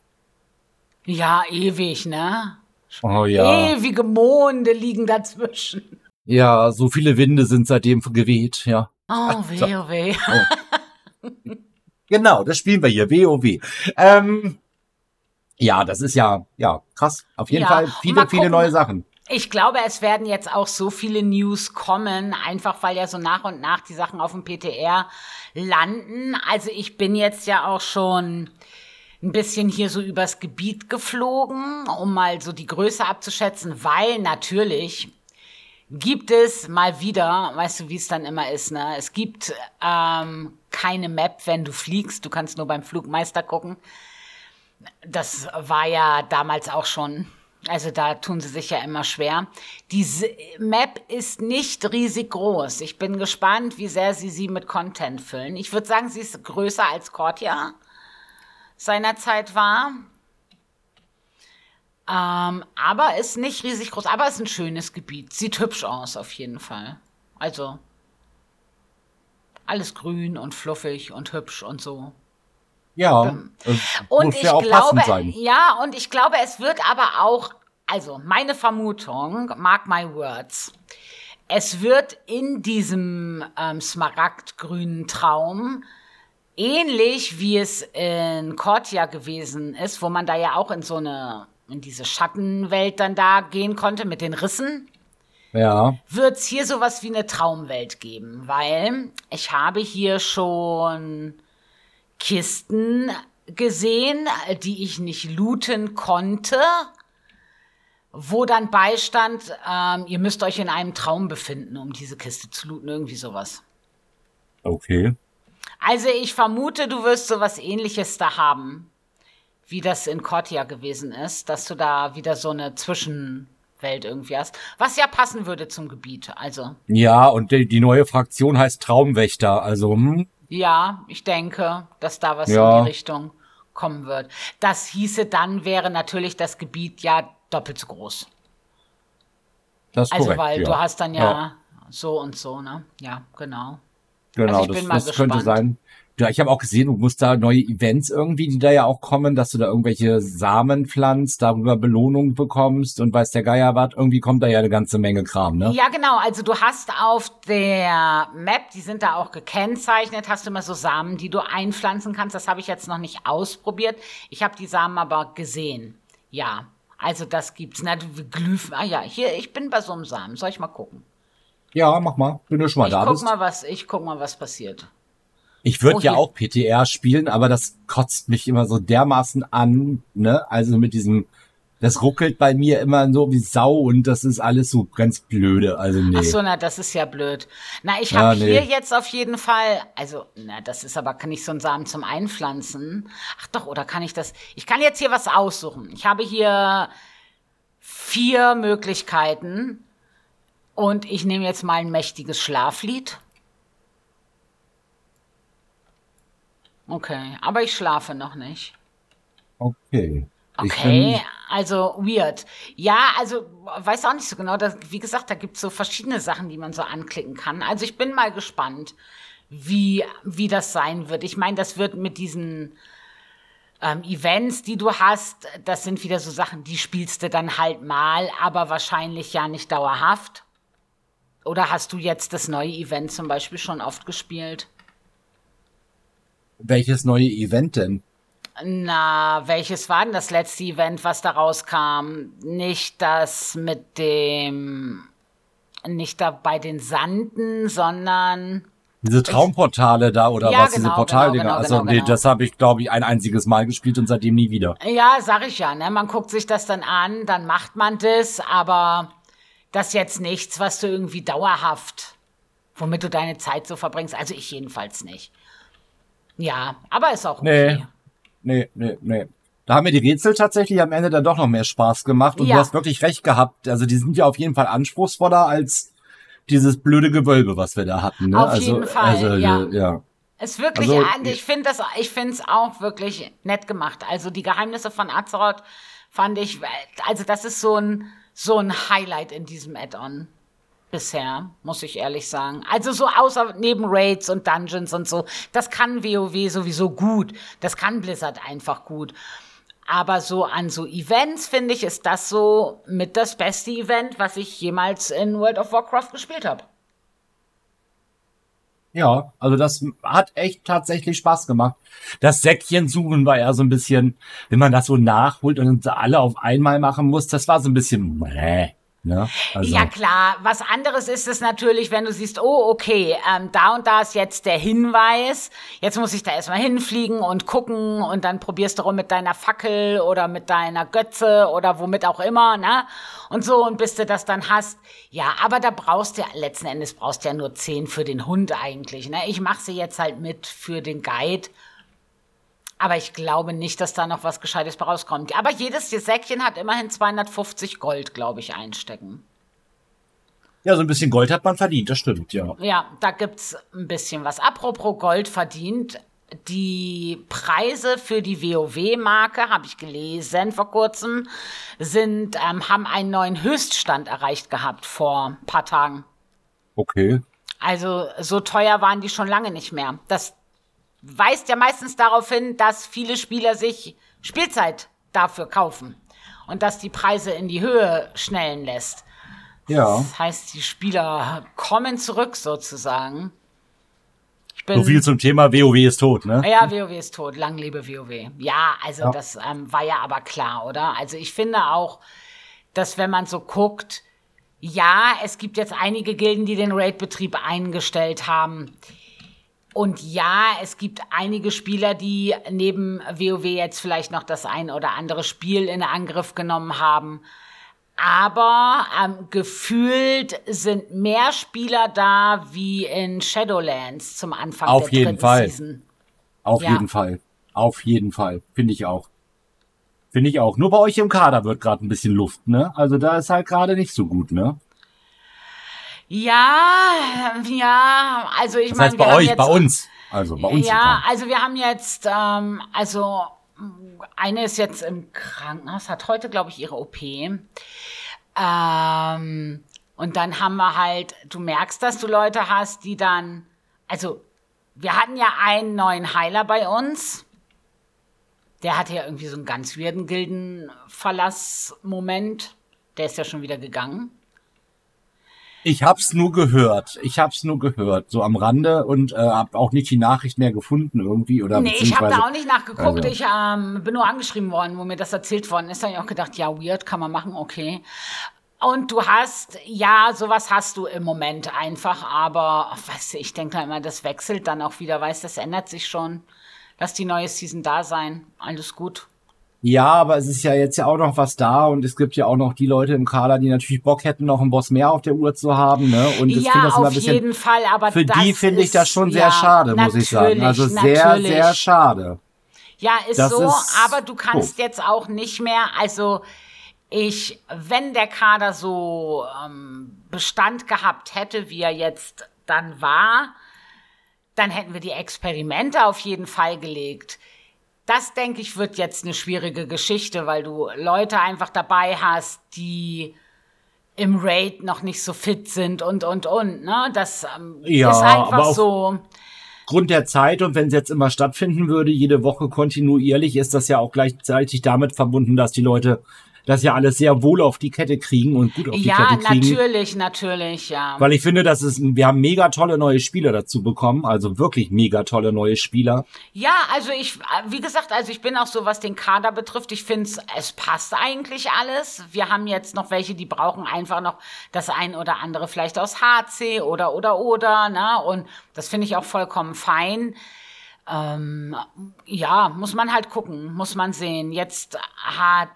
Ja, ewig, ne? Oh ja. Ewige Monde liegen dazwischen. Ja, so viele Winde sind seitdem geweht, ja. Oh, weh, oh, weh. Oh. genau, das spielen wir hier, WoW. Ähm, ja, das ist ja, ja, krass. Auf jeden ja, Fall viele, viele neue Sachen. Ich glaube, es werden jetzt auch so viele News kommen, einfach weil ja so nach und nach die Sachen auf dem PTR landen. Also ich bin jetzt ja auch schon ein bisschen hier so übers Gebiet geflogen, um mal so die Größe abzuschätzen, weil natürlich gibt es mal wieder, weißt du, wie es dann immer ist, ne? Es gibt ähm, keine Map, wenn du fliegst. Du kannst nur beim Flugmeister gucken. Das war ja damals auch schon also da tun sie sich ja immer schwer. Diese Map ist nicht riesig groß. Ich bin gespannt, wie sehr sie sie mit Content füllen. Ich würde sagen, sie ist größer als Cortia seinerzeit war. Ähm, aber ist nicht riesig groß. Aber ist ein schönes Gebiet. Sieht hübsch aus auf jeden Fall. Also alles grün und fluffig und hübsch und so. Ja. Äh, und ich ja glaube, ja, und ich glaube, es wird aber auch, also meine Vermutung, mark my words, es wird in diesem ähm, smaragdgrünen Traum ähnlich wie es in Cortia gewesen ist, wo man da ja auch in so eine in diese Schattenwelt dann da gehen konnte mit den Rissen. Ja. Wird es hier sowas wie eine Traumwelt geben, weil ich habe hier schon Kisten gesehen, die ich nicht looten konnte, wo dann beistand, ähm, ihr müsst euch in einem Traum befinden, um diese Kiste zu looten, irgendwie sowas. Okay. Also ich vermute, du wirst so was ähnliches da haben, wie das in Kortia gewesen ist, dass du da wieder so eine Zwischenwelt irgendwie hast, was ja passen würde zum Gebiet, also. Ja, und die, die neue Fraktion heißt Traumwächter, also hm. Ja, ich denke, dass da was Ja. in die Richtung kommen wird. Das hieße dann wäre natürlich das Gebiet ja doppelt so groß. Das ist Also korrekt, weil ja. du hast dann ja, so und so, ne? Ja, genau. Genau, Also ich das, bin mal das könnte sein. Ja, ich habe auch gesehen, du musst da neue Events irgendwie, die da ja auch kommen, dass du da irgendwelche Samen pflanzt, darüber Belohnung bekommst und weiß der Geier was, irgendwie kommt da ja eine ganze Menge Kram, ne? Ja, genau. Also du hast auf der Map, die sind da auch gekennzeichnet, hast du immer so Samen, die du einpflanzen kannst. Das habe ich jetzt noch nicht ausprobiert. Ich habe die Samen aber gesehen. Ja, also das gibt's. Na, du- Glyphen. Ah ja, hier, ich bin bei so einem Samen. Soll ich mal gucken? Ja, mach mal, wenn du schon mal Ich da guck bist. mal, was, ich guck mal, was passiert. Ich würde Oh, ja auch PTR spielen, aber das kotzt mich immer so dermaßen an, ne? Also mit diesem, das ruckelt bei mir immer so wie Sau und das ist alles so ganz blöde. Also nee. Ach so, na, das ist ja blöd. Na, ich Ja, habe nee. hier jetzt auf jeden Fall, also, na, das ist aber nicht so ein Samen zum Einpflanzen. Ach doch, oder kann ich das? Ich kann jetzt hier was aussuchen. Ich habe hier vier Möglichkeiten und ich nehme jetzt mal ein mächtiges Schlaflied. Okay, aber ich schlafe noch nicht. Okay. Okay, also weird. Ja, also weiß auch nicht so genau. Das, wie gesagt, da gibt's so verschiedene Sachen, die man so anklicken kann. Also ich bin mal gespannt, wie, wie das sein wird. Ich meine, das wird mit diesen ähm, Events, die du hast, das sind wieder so Sachen, die spielst du dann halt mal, aber wahrscheinlich ja nicht dauerhaft. Oder hast du jetzt das neue Event zum Beispiel schon oft gespielt? Welches neue Event denn? Na, welches war denn das letzte Event, was da rauskam? Nicht das mit dem, nicht da bei den Sanden, sondern, Diese Traumportale da oder Ja, was, diese genau, Portaldinger. genau, also genau, nee, genau. das habe ich, glaube ich, ein einziges Mal gespielt und seitdem nie wieder. ja, sag ich ja, ne? Man guckt sich das dann an, dann macht man das, aber das ist jetzt nichts, was du irgendwie dauerhaft, womit du deine Zeit so verbringst. Also ich jedenfalls nicht. Ja, aber ist auch okay. Nee. Nee, nee, nee. Da haben mir die Rätsel tatsächlich am Ende dann doch noch mehr Spaß gemacht und Ja. du hast wirklich recht gehabt. Also die sind ja auf jeden Fall anspruchsvoller als dieses blöde Gewölbe, was wir da hatten. Ne? Auf also, jeden Fall, also, ja. ja. Ist wirklich, Also, ich finde das, ich finde es auch wirklich nett gemacht. Also die Geheimnisse von Azeroth fand ich, also das ist so ein, so ein Highlight in diesem Add-on bisher, muss ich ehrlich sagen. Also so außer neben Raids und Dungeons und so, das kann WoW sowieso gut. Das kann Blizzard einfach gut. Aber so an so Events finde ich, ist das so mit das beste Event, was ich jemals in World of Warcraft gespielt habe. Ja, also das hat echt tatsächlich Spaß gemacht. Das Säckchen suchen war ja so ein bisschen, wenn man das so nachholt und alle auf einmal machen muss, das war so ein bisschen, mäh, ne? Also, Ja klar, was anderes ist es natürlich, wenn du siehst, oh okay, ähm, da und da ist jetzt der Hinweis, jetzt muss ich da erstmal hinfliegen und gucken und dann probierst du rum mit deiner Fackel oder mit deiner Götze oder womit auch immer, ne? Und so und bis du das dann hast, ja, aber da brauchst du ja, letzten Endes brauchst du ja nur zehn für den Hund eigentlich, ne? Ich mache sie jetzt halt mit für den Guide. Aber ich glaube nicht, dass da noch was Gescheites rauskommt. Aber jedes Säckchen hat immerhin 250 Gold, glaube ich, einstecken. ja, so ein bisschen Gold hat man verdient, das stimmt, ja. Ja, da gibt's ein bisschen was. Apropos Gold verdient. Die Preise für die WoW-Marke, habe ich gelesen vor kurzem, sind, ähm, haben einen neuen Höchststand erreicht gehabt vor ein paar Tagen. Okay. Also so teuer waren die schon lange nicht mehr. Das weist ja meistens darauf hin, dass viele Spieler sich Spielzeit dafür kaufen und dass die Preise in die Höhe schnellen lässt. Ja. Das heißt, die Spieler kommen zurück sozusagen. Ich bin, So viel zum Thema WoW ist tot, ne? ja, WoW ist tot. Lang lebe WoW. Ja, also Ja. das ähm, war ja aber klar, oder? Also ich finde auch, dass wenn man so guckt, ja, es gibt jetzt einige Gilden, die den Raid-Betrieb eingestellt haben. Und ja, es gibt einige Spieler, die neben WoW jetzt vielleicht noch das ein oder andere Spiel in Angriff genommen haben. Aber ähm, gefühlt sind mehr Spieler da wie in Shadowlands zum Anfang Auf der jeden Fall. Season. Auf Ja. jeden Fall. Auf jeden Fall. Finde ich auch. Finde ich auch. Nur bei euch im Kader wird gerade ein bisschen Luft, ne? Also da ist halt gerade nicht so gut, ne? Ja, ja, also ich Das meine, heißt bei euch, jetzt, bei uns. Also bei uns. Ja, also wir haben jetzt, ähm, also eine ist jetzt im Krankenhaus, hat heute, glaube ich, ihre OP. Ähm, und dann haben wir halt, du merkst, dass du Leute hast, die dann, also wir hatten ja einen neuen Heiler bei uns. Der hatte ja irgendwie so einen ganz weirden Gildenverlass-Moment. Der ist ja schon wieder gegangen. Ich hab's nur gehört. Ich hab's nur gehört. So am Rande und äh, hab auch nicht die Nachricht mehr gefunden irgendwie. Oder Nee, ich habe da auch nicht nachgeguckt. also- Ich ähm, bin nur angeschrieben worden, wo mir das erzählt worden ist. Da habe ich auch gedacht, ja, weird, kann man machen, okay. Und du hast, ja, sowas hast du im Moment einfach, aber du, ich denke da immer, das wechselt dann auch wieder, weißt das ändert sich schon. Lass die neue Season da sein. Alles gut. Ja, aber es ist ja jetzt ja auch noch was da und es gibt ja auch noch die Leute im Kader, die natürlich Bock hätten, noch einen Boss mehr auf der Uhr zu haben, ne? Und ich ja, finde das immer ein bisschen. jeden Fall, aber Für die finde ich das schon sehr ja, schade, muss ich sagen. Also sehr, sehr schade. Ja, ist Das so, ist aber du kannst jetzt auch nicht mehr, also ich, wenn der Kader so ähm, Bestand gehabt hätte, wie er jetzt dann war, dann hätten wir die Experimente auf jeden Fall gelegt. Das, denke ich, wird jetzt eine schwierige Geschichte, weil du Leute einfach dabei hast, die im Raid noch nicht so fit sind und, und, und. Ne? Das ähm, Ja, ist einfach so. Grund der Zeit und wenn es jetzt immer stattfinden würde, jede Woche kontinuierlich, ist das ja auch gleichzeitig damit verbunden, dass die Leute das ja alles sehr wohl auf die Kette kriegen und gut auf die Ja, Kette kriegen. natürlich, natürlich, ja. Weil ich finde, das ist, wir haben mega tolle neue Spieler dazu bekommen, also wirklich mega tolle neue Spieler. Ja, also ich, wie gesagt, also ich bin auch so, was den Kader betrifft, ich finde es passt eigentlich alles. Wir haben jetzt noch welche, die brauchen einfach noch das ein oder andere vielleicht aus HC oder, oder, oder, ne? Und das finde ich auch vollkommen fein. Ähm, ja, muss man halt gucken, muss man sehen. Jetzt hat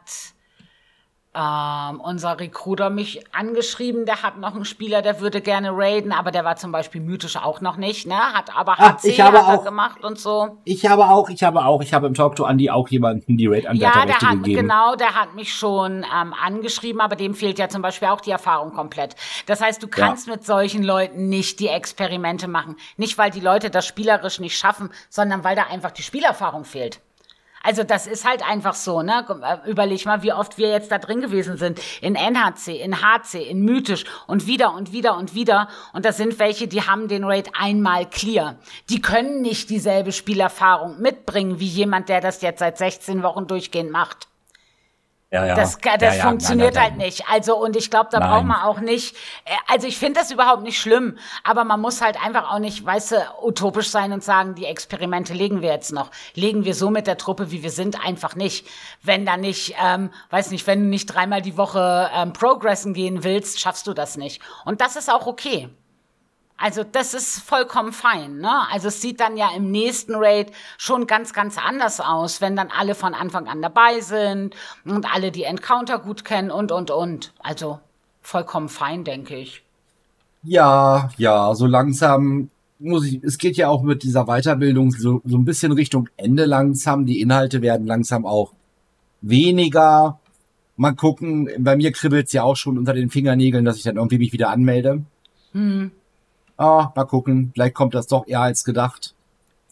ähm, unser Recruiter mich angeschrieben, der hat noch einen Spieler, der würde gerne raiden, aber der war zum Beispiel mythisch auch noch nicht, ne? Hat aber Ah, HC hat auch- gemacht und so. Ich habe auch, ich habe auch, ich habe im Talk to Andy auch jemanden die Ja, Raid-Anwärterrechte der hat, gegeben. genau, der hat mich schon ähm, angeschrieben, aber dem fehlt ja zum Beispiel auch die Erfahrung komplett. Das heißt, du kannst mit solchen Leuten nicht die Experimente machen. Nicht, weil die Leute das spielerisch nicht schaffen, sondern weil da einfach die Spielerfahrung fehlt. Also das ist halt einfach so, ne? Überleg mal, wie oft wir jetzt da drin gewesen sind. In NHC, in HC, in Mythisch und wieder und wieder und wieder. Und das sind welche, die haben den Raid einmal clear. Die können nicht dieselbe Spielerfahrung mitbringen wie jemand, der das jetzt seit 16 Wochen durchgehend macht. Ja, ja. Das, das Ja, ja, funktioniert nein, nein, halt nicht. Also, und ich glaube, da Nein. braucht man auch nicht, äh, also ich finde das überhaupt nicht schlimm, aber man muss halt einfach auch nicht, weißt du, utopisch sein und sagen, die Experimente legen wir jetzt noch. Legen wir so mit der Truppe, wie wir sind, einfach nicht. Wenn da nicht, ähm, weiß nicht, wenn du nicht dreimal die Woche ähm, progressen gehen willst, schaffst du das nicht. Und das ist auch okay. Also das ist vollkommen fein. Ne? Also es sieht dann ja im nächsten Raid schon ganz, ganz anders aus, wenn dann alle von Anfang an dabei sind und alle die Encounter gut kennen und, und, und. Also vollkommen fein, denke ich. Ja, ja, so langsam muss ich, es geht ja auch mit dieser Weiterbildung so, so ein bisschen Richtung Ende langsam. Die Inhalte werden langsam auch weniger. Mal gucken, bei mir kribbelt's ja auch schon unter den Fingernägeln, dass ich dann irgendwie mich wieder anmelde. Hm. Ah, mal gucken, vielleicht kommt das doch eher als gedacht.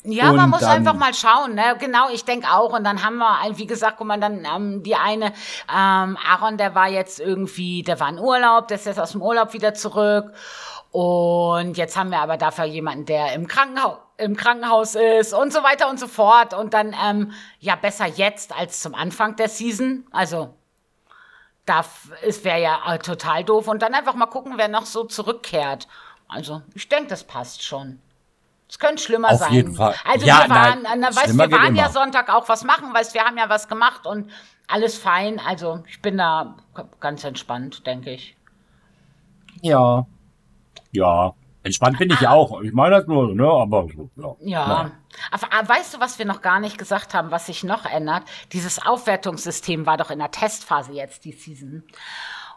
Ja, Und man muss einfach mal schauen, ne? Genau, ich denke auch. Und dann haben wir, wie gesagt, guck mal, dann ähm, die eine, ähm, Aaron, der war jetzt irgendwie, der war in Urlaub, der ist jetzt aus dem Urlaub wieder zurück. Und jetzt haben wir aber dafür jemanden, der im Krankenhaus im Krankenhaus ist und so weiter und so fort. Und dann, ähm, ja, besser jetzt als zum Anfang der Season. Also, da wäre ja äh, total doof. Und dann einfach mal gucken, wer noch so zurückkehrt. Also, ich denke, das passt schon. Es könnte schlimmer Auf sein. jeden Fall. Also Ja, wir waren, nein, na, weißt, wir waren ja. Sonntag auch was machen, weißt, wir haben ja was gemacht und alles fein. Also ich bin da ganz entspannt, denke ich. Ja. Ja. Entspannt bin ich ja auch. Ich meine das nur, ne, aber, ja. Ja. Aber, aber weißt du, was wir noch gar nicht gesagt haben, was sich noch ändert? Dieses Aufwertungssystem war doch in der Testphase jetzt, die Season.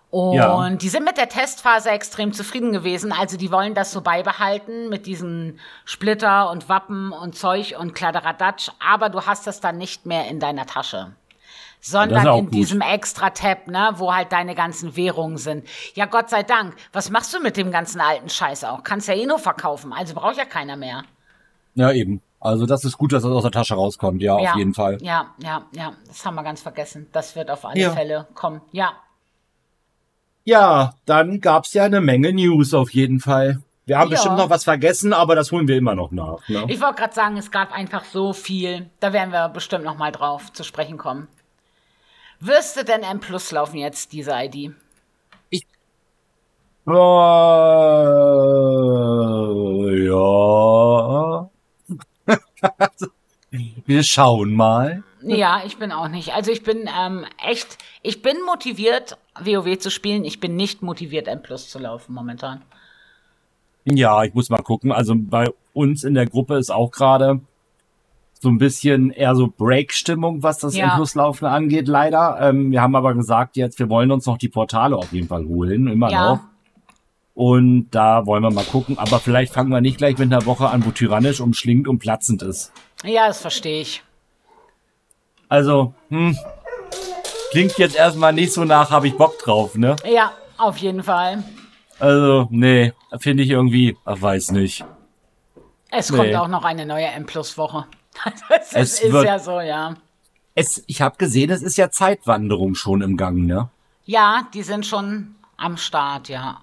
Und Ja. die sind mit der Testphase extrem zufrieden gewesen. Also die wollen das so beibehalten mit diesen Splitter und Wappen und Zeug und Kladderadatsch. Aber du hast das dann nicht mehr in deiner Tasche. Sondern in gut. diesem extra Tab, ne, wo halt deine ganzen Währungen sind. Ja, Gott sei Dank. Was machst du mit dem ganzen alten Scheiß auch? Kannst ja eh nur verkaufen. Also braucht ja keiner mehr. Ja, eben. Also das ist gut, dass das aus der Tasche rauskommt, ja, ja, auf jeden Fall. Ja, ja, ja. Das haben wir ganz vergessen. Das wird auf alle Ja. Fälle kommen. Ja. Ja, dann gab's ja eine Menge News auf jeden Fall. Wir haben Ja. bestimmt noch was vergessen, aber das holen wir immer noch nach. Ne? Ich wollte gerade sagen, es gab einfach so viel. Da werden wir bestimmt noch mal drauf zu sprechen kommen. Wirst du denn M Plus laufen jetzt, diese ID? Äh, ja. wir schauen mal. Ja, ich bin auch nicht. Also ich bin ähm, echt, ich bin motiviert, WoW zu spielen. Ich bin nicht motiviert, M Plus zu laufen momentan. Ja, ich muss mal gucken. Also bei uns in der Gruppe ist auch gerade so ein bisschen eher so Break-Stimmung, was das Ja. Endloslaufen angeht, leider. Ähm, wir haben aber gesagt jetzt, wir wollen uns noch die Portale auf jeden Fall holen, immer Ja. noch. Und da wollen wir mal gucken. Aber vielleicht fangen wir nicht gleich mit einer Woche an, wo tyrannisch umschlingt und platzend ist. Ja, das verstehe ich. Also, hm, klingt jetzt erstmal nicht so nach, habe ich Bock drauf, ne? Ja, auf jeden Fall. Also, nee, finde ich irgendwie, ach, weiß nicht. Es Nee. kommt auch noch eine neue M Plus Woche. Das Es ist, ist wird- ja so, ja. Es, ich habe gesehen, es ist ja Zeitwanderung schon im Gang, ne? Ja, die sind schon am Start, ja.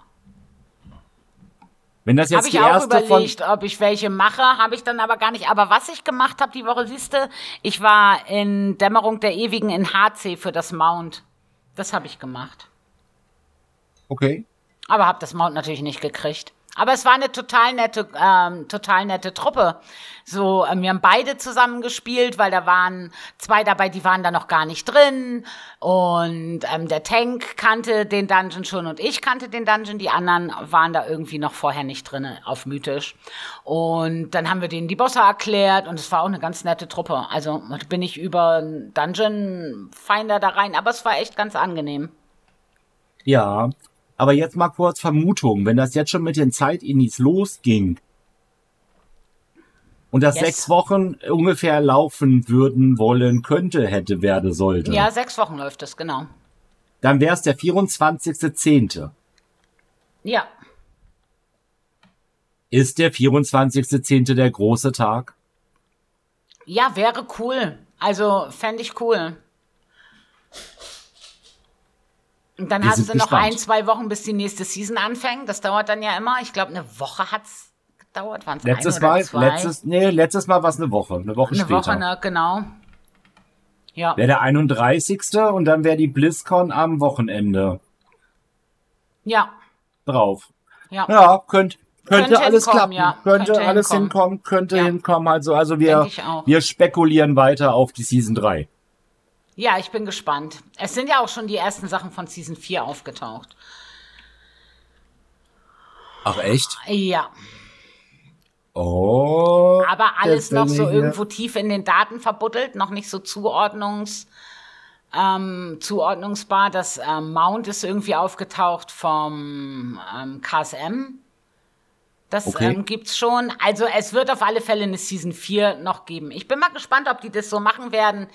Wenn das Habe jetzt ich die auch überlegt, ob ich welche mache, habe ich dann aber gar nicht. Aber was ich gemacht habe die Woche, siehste, ich war in Dämmerung der Ewigen in HC für das Mount. Das habe ich gemacht. okay, Aber habe das Mount natürlich nicht gekriegt. Aber es war eine total nette, ähm, total nette Truppe. So, ähm, wir haben beide zusammen gespielt, weil da waren zwei dabei, die waren da noch gar nicht drin. Und ähm, der Tank kannte den Dungeon schon und ich kannte den Dungeon. Die anderen waren da irgendwie noch vorher nicht drin, auf mythisch. Und dann haben wir denen die Bosse erklärt und es war auch eine ganz nette Truppe. Also bin ich über einen Dungeon-Finder da rein, aber es war echt ganz angenehm. ja. Aber jetzt mal kurz Vermutung, wenn das jetzt schon mit den Zeitinis losging und das Yes. sechs Wochen ungefähr laufen würden, wollen, könnte, hätte, werde, sollte, Ja, sechs Wochen läuft es, genau. dann wäre es der 24.10. Ja, Ist der 24.10. der große Tag? Ja, wäre cool. Also fände ich cool. Und dann Wir hast sind du noch gespannt. ein, zwei Wochen, bis die nächste Season anfängt. Das dauert dann ja immer. Ich glaube, eine Woche hat's gedauert. Waren es Letztes Mal, zwei? letztes, nee, letztes Mal war es eine Woche, eine Woche eine später. Woche, ne? Genau. Ja. Wäre der 31. und dann wäre die BlizzCon am Wochenende Ja. drauf. Ja. Ja, könnt, könnte, Könnte alles klappen. ja. Könnte, Könnte alles hinkommen. hinkommen, könnte Ja. hinkommen. Also, also wir, wir spekulieren weiter auf die Season 3. Ja, ich bin gespannt. Es sind ja auch schon die ersten Sachen von Season 4 aufgetaucht. Ach echt? Ja. Oh. Aber alles noch so irgendwo tief in den Daten verbuddelt, noch nicht so zuordnungs, ähm, zuordnungsbar. Das ähm, Mount ist irgendwie aufgetaucht vom ähm, KSM. Das Okay. ähm, gibt's schon. Also es wird auf alle Fälle eine Season 4 noch geben. Ich bin mal gespannt, ob die das so machen werden,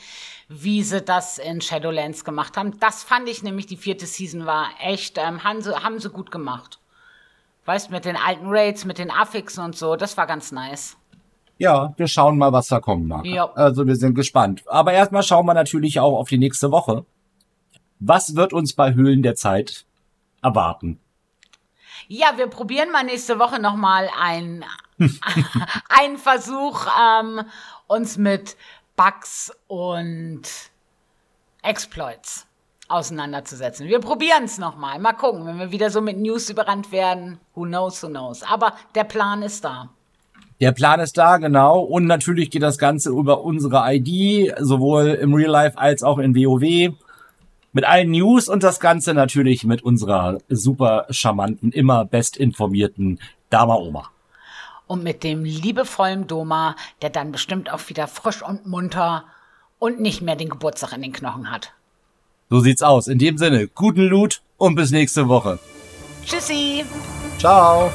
wie sie das in Shadowlands gemacht haben. Das fand ich nämlich, die vierte Season war echt, ähm, haben, sie, haben sie gut gemacht. Weißt, mit den alten Raids, mit den Affixen und so, das war ganz nice. Ja, wir schauen mal, was da kommen mag. Ja. Also wir sind gespannt. Aber erstmal schauen wir natürlich auch auf die nächste Woche. Was wird uns bei Höhlen der Zeit erwarten? Ja, wir probieren mal nächste Woche nochmal ein, einen Versuch, ähm, uns mit Bugs und Exploits auseinanderzusetzen. Wir probieren es nochmal. Mal gucken, wenn wir wieder so mit News überrannt werden. Who knows, who knows. Aber der Plan ist da. Der Plan ist da, genau. Und natürlich geht das Ganze über unsere ID, sowohl im Real Life als auch in WoW. Mit allen News und das Ganze natürlich mit unserer super charmanten, immer bestinformierten Dama Oma. Und mit dem liebevollen Doma, der dann bestimmt auch wieder frisch und munter und nicht mehr den Geburtstag in den Knochen hat. So sieht's aus. In dem Sinne, guten Loot und bis nächste Woche. Tschüssi. Ciao.